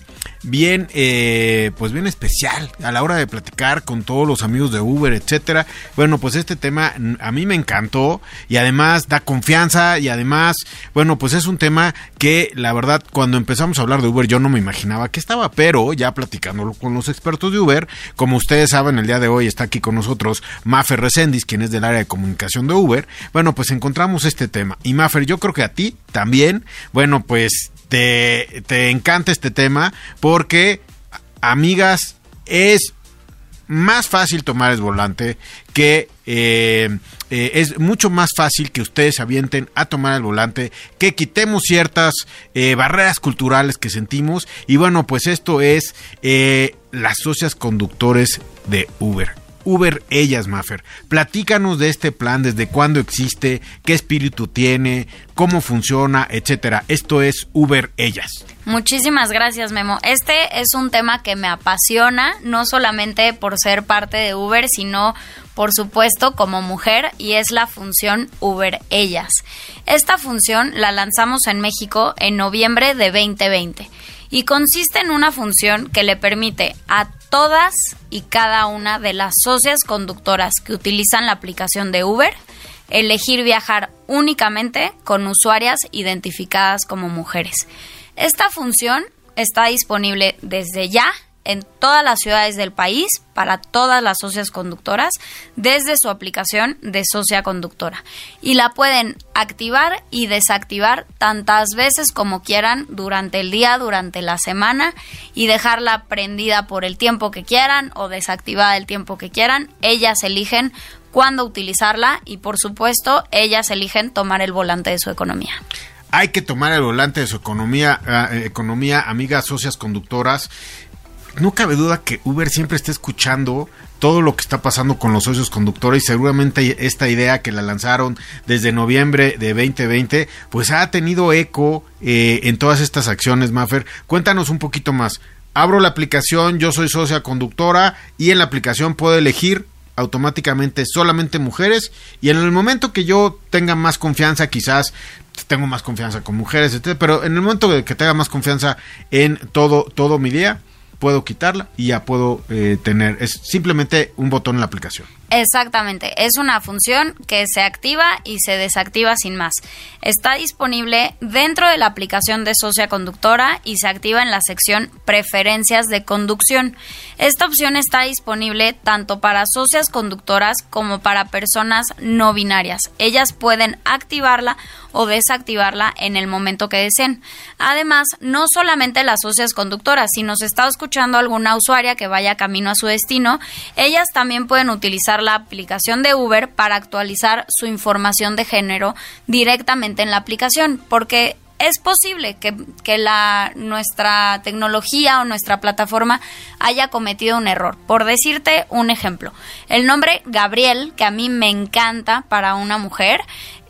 bien, eh, pues bien especial a la hora de platicar con todos los amigos de Uber, etcétera. Bueno, pues este tema a mí me encantó y además da confianza y además, bueno, pues es un tema que la verdad cuando empezamos a hablar de Uber yo no me imaginaba que estaba, pero ya platicándolo con los expertos de Uber, como ustedes saben, el día de hoy está aquí con nosotros Mafer Resendis, quien es del área de comunicación de Uber. Bueno, pues encontramos este tema y Mafer, yo creo que a ti también, bueno, pues te, encanta este tema porque, amigas, es más fácil tomar el volante que eh, eh, es mucho más fácil que ustedes avienten a tomar el volante que quitemos ciertas eh, barreras culturales que sentimos. Y bueno pues esto es las socias conductores de Uber Uber Ellas, Maffer. Platícanos de este plan, desde cuándo existe, qué espíritu tiene, cómo funciona, etcétera. Esto es Uber Ellas. Muchísimas gracias, Memo. Este es un tema que me apasiona, no solamente por ser parte de Uber, sino por supuesto como mujer y es la función Uber Ellas. Esta función la lanzamos en México en noviembre de 2020 y consiste en una función que le permite a todas y cada una de las socias conductoras que utilizan la aplicación de Uber elegir viajar únicamente con usuarias identificadas como mujeres. Esta función está disponible desde ya en todas las ciudades del país para todas las socias conductoras desde su aplicación de socia conductora y la pueden activar y desactivar tantas veces como quieran durante el día, durante la semana y dejarla prendida por el tiempo que quieran o desactivada el tiempo que quieran. Ellas eligen cuándo utilizarla y por supuesto ellas eligen tomar el volante de su economía hay que tomar el volante de su economía, eh, economía, amigas socias conductoras no cabe duda que Uber siempre está escuchando todo lo que está pasando con los socios conductores y seguramente esta idea que la lanzaron desde noviembre de 2020 pues ha tenido eco eh, en todas estas acciones, Maffer. Cuéntanos un poquito más. Abro la aplicación, yo soy socia conductora y en la aplicación puedo elegir automáticamente solamente mujeres y en el momento que yo tenga más confianza quizás tengo más confianza con mujeres, pero en el momento que tenga más confianza en todo todo mi día puedo quitarla y ya puedo eh, tener, es simplemente un botón en la aplicación. Exactamente, es una función que se activa y se desactiva sin más. Está disponible dentro de la aplicación de Socia Conductora y se activa en la sección Preferencias de conducción. Esta opción está disponible tanto para socias conductoras como para personas no binarias. Ellas pueden activarla o desactivarla en el momento que deseen. Además, no solamente las socias conductoras, si nos está escuchando alguna usuaria que vaya camino a su destino, ellas también pueden utilizar la aplicación de Uber para actualizar su información de género directamente en la aplicación, porque es posible que, que, la, nuestra tecnología o nuestra plataforma haya cometido un error. Por decirte un ejemplo, el nombre Gabriel, que a mí me encanta para una mujer,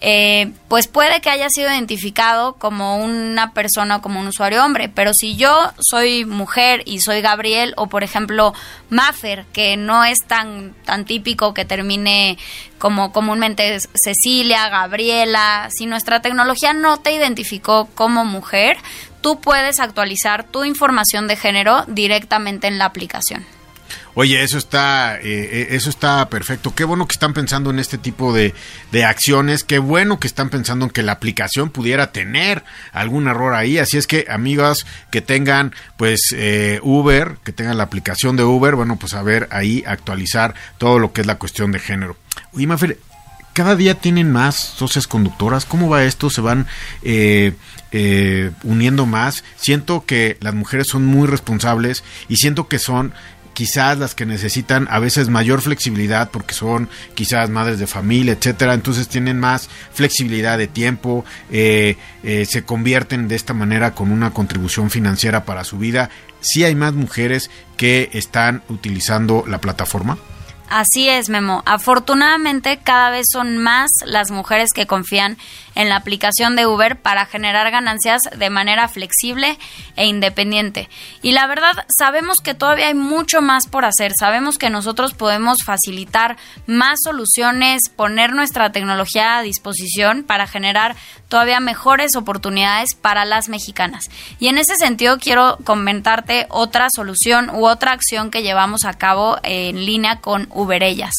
eh, pues puede que haya sido identificado como una persona o como un usuario hombre, pero si yo soy mujer y soy Gabriel o por ejemplo Maffer, que no es tan, tan típico que termine como comúnmente Cecilia, Gabriela, si nuestra tecnología no te identificó como mujer, tú puedes actualizar tu información de género directamente en la aplicación. Oye, eso está, eh, eh, eso está perfecto. Qué bueno que están pensando en este tipo de, de, acciones. Qué bueno que están pensando en que la aplicación pudiera tener algún error ahí. Así es que, amigas que tengan, pues, eh, Uber, que tengan la aplicación de Uber, bueno, pues a ver ahí actualizar todo lo que es la cuestión de género. Oye, Mafer, cada día tienen más socias conductoras. ¿Cómo va esto? ¿Se van eh, uniendo más? Siento que las mujeres son muy responsables y siento que son quizás las que necesitan a veces mayor flexibilidad porque son quizás madres de familia, etcétera, entonces tienen más flexibilidad de tiempo, eh, eh, se convierten de esta manera con una contribución financiera para su vida. Sí hay más mujeres que están utilizando la plataforma. Así es, Memo. Afortunadamente, cada vez son más las mujeres que confían en la aplicación de Uber para generar ganancias de manera flexible e independiente. Y la verdad, sabemos que todavía hay mucho más por hacer. Sabemos que nosotros podemos facilitar más soluciones, poner nuestra tecnología a disposición para generar todavía mejores oportunidades para las mexicanas. Y en ese sentido quiero comentarte otra solución u otra acción que llevamos a cabo en línea con Uberellas.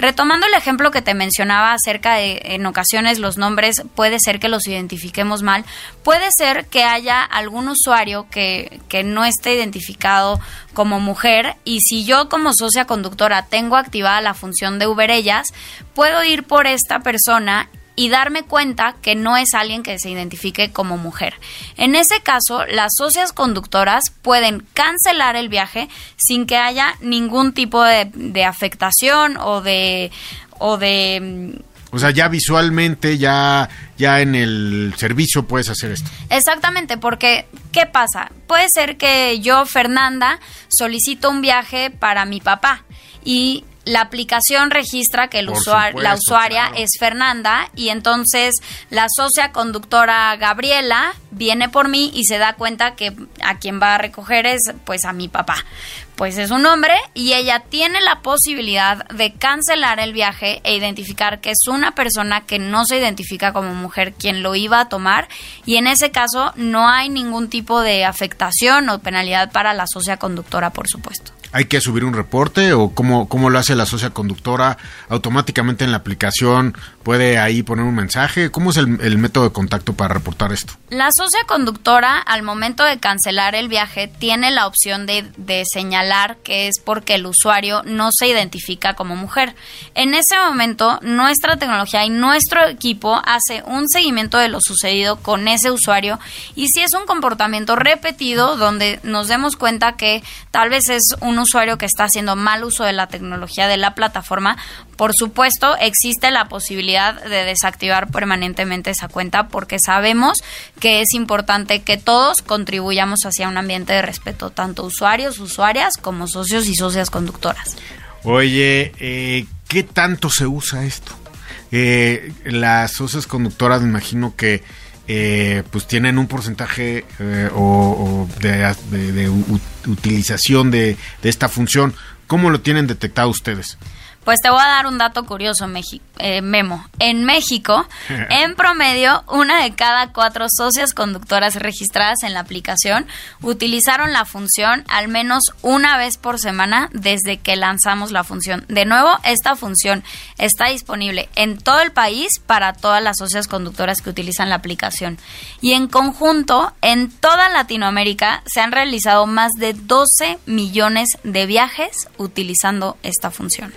Retomando el ejemplo que te mencionaba acerca de en ocasiones los nombres puede ser que los identifiquemos mal, puede ser que haya algún usuario que, que no esté identificado como mujer y si yo como socia conductora tengo activada la función de Uberellas, puedo ir por esta persona y darme cuenta que no es alguien que se identifique como mujer. En ese caso, las socias conductoras pueden cancelar el viaje sin que haya ningún tipo de, afectación o de o de o sea, ya visualmente, ya, ya en el servicio puedes hacer esto. Exactamente, porque ¿qué pasa? Puede ser que yo, Fernanda, solicito un viaje para mi papá y la aplicación registra que el la usuaria es Fernanda y entonces la socia conductora Gabriela viene por mí y se da cuenta que a quien va a recoger es pues a mi papá. Pues es un hombre y ella tiene la posibilidad de cancelar el viaje e identificar que es una persona que no se identifica como mujer quien lo iba a tomar y en ese caso no hay ningún tipo de afectación o penalidad para la socia conductora, por supuesto hay que subir un reporte o cómo, cómo lo hace la socia conductora automáticamente en la aplicación puede ahí poner un mensaje cómo es el, método de contacto para reportar esto la socia conductora al momento de cancelar el viaje tiene la opción de, de señalar que es porque el usuario no se identifica como mujer. En ese momento nuestra tecnología y nuestro equipo hace un seguimiento de lo sucedido con ese usuario y si es un comportamiento repetido donde nos demos cuenta que tal vez es un usuario que está haciendo mal uso de la tecnología de la plataforma, por supuesto existe la posibilidad de desactivar permanentemente esa cuenta porque sabemos que es importante que todos contribuyamos hacia un ambiente de respeto, tanto usuarios, usuarias como socios y socias conductoras. Oye, eh, ¿qué tanto se usa esto? Eh, las socias conductoras me imagino que eh, pues tienen un porcentaje eh, o, de, utilización de, de, esta función. ¿Cómo lo tienen detectado ustedes? Pues te voy a dar un dato curioso, eh, Memo. En México, en promedio, una de cada cuatro socias conductoras registradas en la aplicación utilizaron la función al menos una vez por semana desde que lanzamos la función. De nuevo, esta función está disponible en todo el país para todas las socias conductoras que utilizan la aplicación. Y en conjunto, en toda Latinoamérica se han realizado más de 12 millones de viajes utilizando esta función.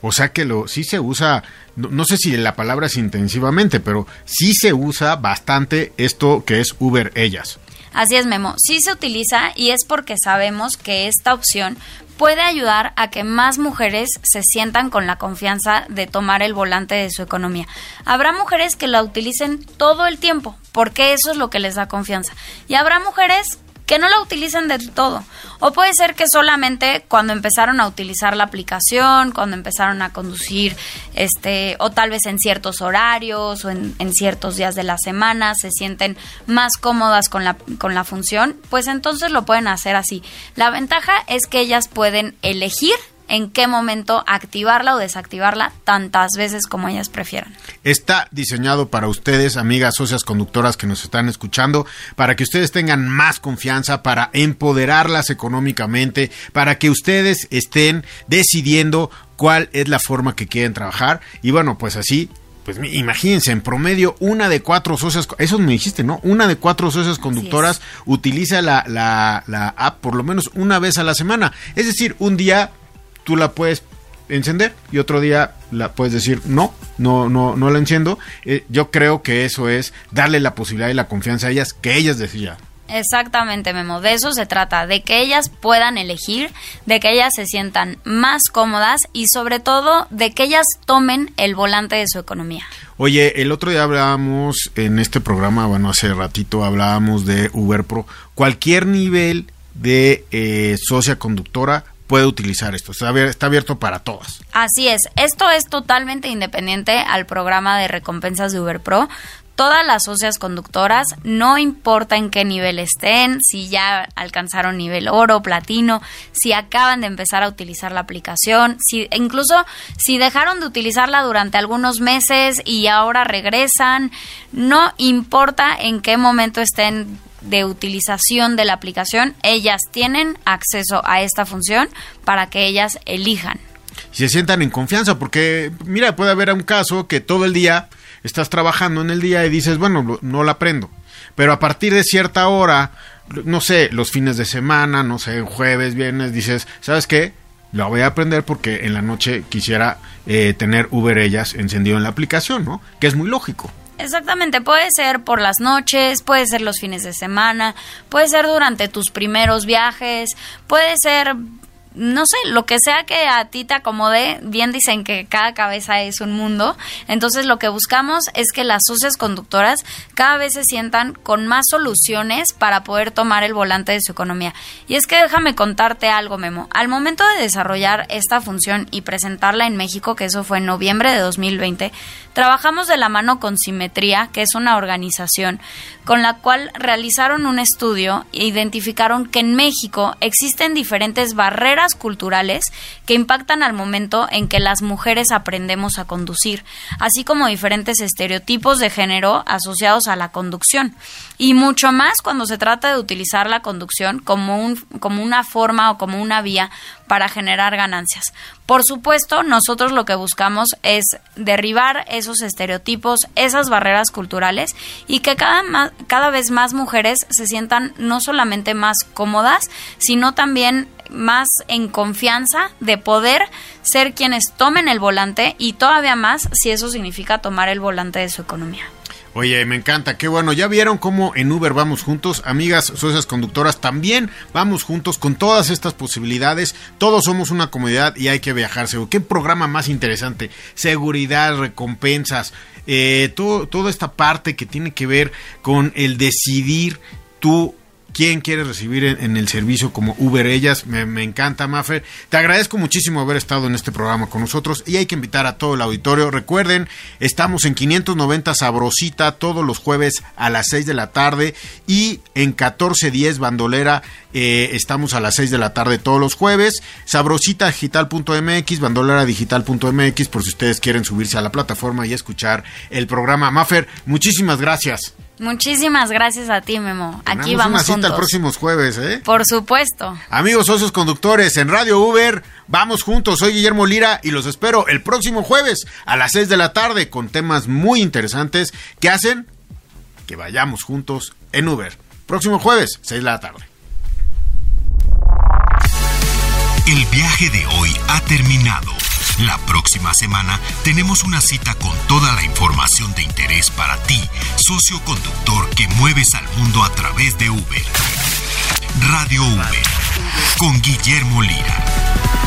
O sea que lo sí se usa, no, sé si la palabra es intensivamente, pero sí se usa bastante esto que es Uber Ellas. Así es, Memo. Sí se utiliza y es porque sabemos que esta opción puede ayudar a que más mujeres se sientan con la confianza de tomar el volante de su economía. Habrá mujeres que la utilicen todo el tiempo, porque eso es lo que les da confianza. Y habrá mujeres que no la utilicen del todo. O puede ser que solamente cuando empezaron a utilizar la aplicación, cuando empezaron a conducir, este, o tal vez en ciertos horarios o en, en ciertos días de la semana, se sienten más cómodas con la, con la función, pues entonces lo pueden hacer así. La ventaja es que ellas pueden elegir en qué momento activarla o desactivarla tantas veces como ellas prefieran. Está diseñado para ustedes, amigas socias conductoras que nos están escuchando, para que ustedes tengan más confianza, para empoderarlas económicamente, para que ustedes estén decidiendo cuál es la forma que quieren trabajar y bueno, pues así pues imagínense, en promedio, una de cuatro socias, eso me dijiste, ¿no? Una de cuatro socias conductoras utiliza la, la, la, app por lo menos una vez a la semana. Es decir, un día tú la puedes encender y otro día la puedes decir no, no, no, no la enciendo. Eh, yo creo que eso es darle la posibilidad y la confianza a ellas que ellas decidan. Exactamente, Memo. De eso se trata, de que ellas puedan elegir, de que ellas se sientan más cómodas y sobre todo de que ellas tomen el volante de su economía. Oye, el otro día hablábamos en este programa, bueno, hace ratito hablábamos de Uber Pro. Cualquier nivel de eh, socia conductora puede utilizar esto. Está, abierto para todas. Así es. Esto es totalmente independiente al programa de recompensas de Uber Pro todas las socias conductoras, no importa en qué nivel estén, si ya alcanzaron nivel oro, platino, si acaban de empezar a utilizar la aplicación, si incluso si dejaron de utilizarla durante algunos meses y ahora regresan, no importa en qué momento estén de utilización de la aplicación, ellas tienen acceso a esta función para que ellas elijan. se sientan en confianza, porque mira, puede haber un caso que todo el día estás trabajando en el día y dices, bueno, no la aprendo. Pero a partir de cierta hora, no sé, los fines de semana, no sé, jueves, viernes, dices, ¿sabes qué? La voy a aprender porque en la noche quisiera eh, tener Uber ellas encendido en la aplicación, ¿no? Que es muy lógico. Exactamente, puede ser por las noches, puede ser los fines de semana, puede ser durante tus primeros viajes, puede ser no sé, lo que sea que a ti te acomode, bien dicen que cada cabeza es un mundo, entonces lo que buscamos es que las socias conductoras cada vez se sientan con más soluciones para poder tomar el volante de su economía. Y es que déjame contarte algo, Memo. Al momento de desarrollar esta función y presentarla en México, que eso fue en noviembre de 2020, trabajamos de la mano con Simetría, que es una organización con la cual realizaron un estudio e identificaron que en México existen diferentes barreras culturales que impactan al momento en que las mujeres aprendemos a conducir, así como diferentes estereotipos de género asociados a la conducción. Y mucho más cuando se trata de utilizar la conducción como, un, como una forma o como una vía para generar ganancias. Por supuesto, nosotros lo que buscamos es derribar esos estereotipos, esas barreras culturales y que cada, cada vez más mujeres se sientan no solamente más cómodas, sino también más en confianza de poder ser quienes tomen el volante y todavía más si eso significa tomar el volante de su economía. Oye, me encanta, qué bueno. Ya vieron cómo en Uber vamos juntos, amigas socias conductoras, también vamos juntos con todas estas posibilidades. Todos somos una comunidad y hay que viajarse. Qué programa más interesante. Seguridad, recompensas, eh, todo, toda esta parte que tiene que ver con el decidir tú quién quiere recibir en, el servicio como Uber Ellas. Me, encanta, Maffer. Te agradezco muchísimo haber estado en este programa con nosotros y hay que invitar a todo el auditorio. Recuerden, estamos en 590 Sabrosita todos los jueves a las 6 de la tarde y en 1410 Bandolera eh, estamos a las 6 de la tarde todos los jueves. Sabrositadigital.mx, bandoleradigital.mx por si ustedes quieren subirse a la plataforma y escuchar el programa. Maffer, muchísimas gracias. Muchísimas gracias a ti, Memo. Aquí vamos una cita el próximo jueves, ¿eh? Por supuesto. Amigos socios conductores en Radio Uber, vamos juntos. Soy Guillermo Lira y los espero el próximo jueves a las 6 de la tarde con temas muy interesantes que hacen que vayamos juntos en Uber. Próximo jueves, 6 de la tarde. El viaje de hoy ha terminado. La próxima semana tenemos una cita con toda la información de interés para ti, socio conductor que mueves al mundo a través de Uber. Radio Uber, con Guillermo Lira.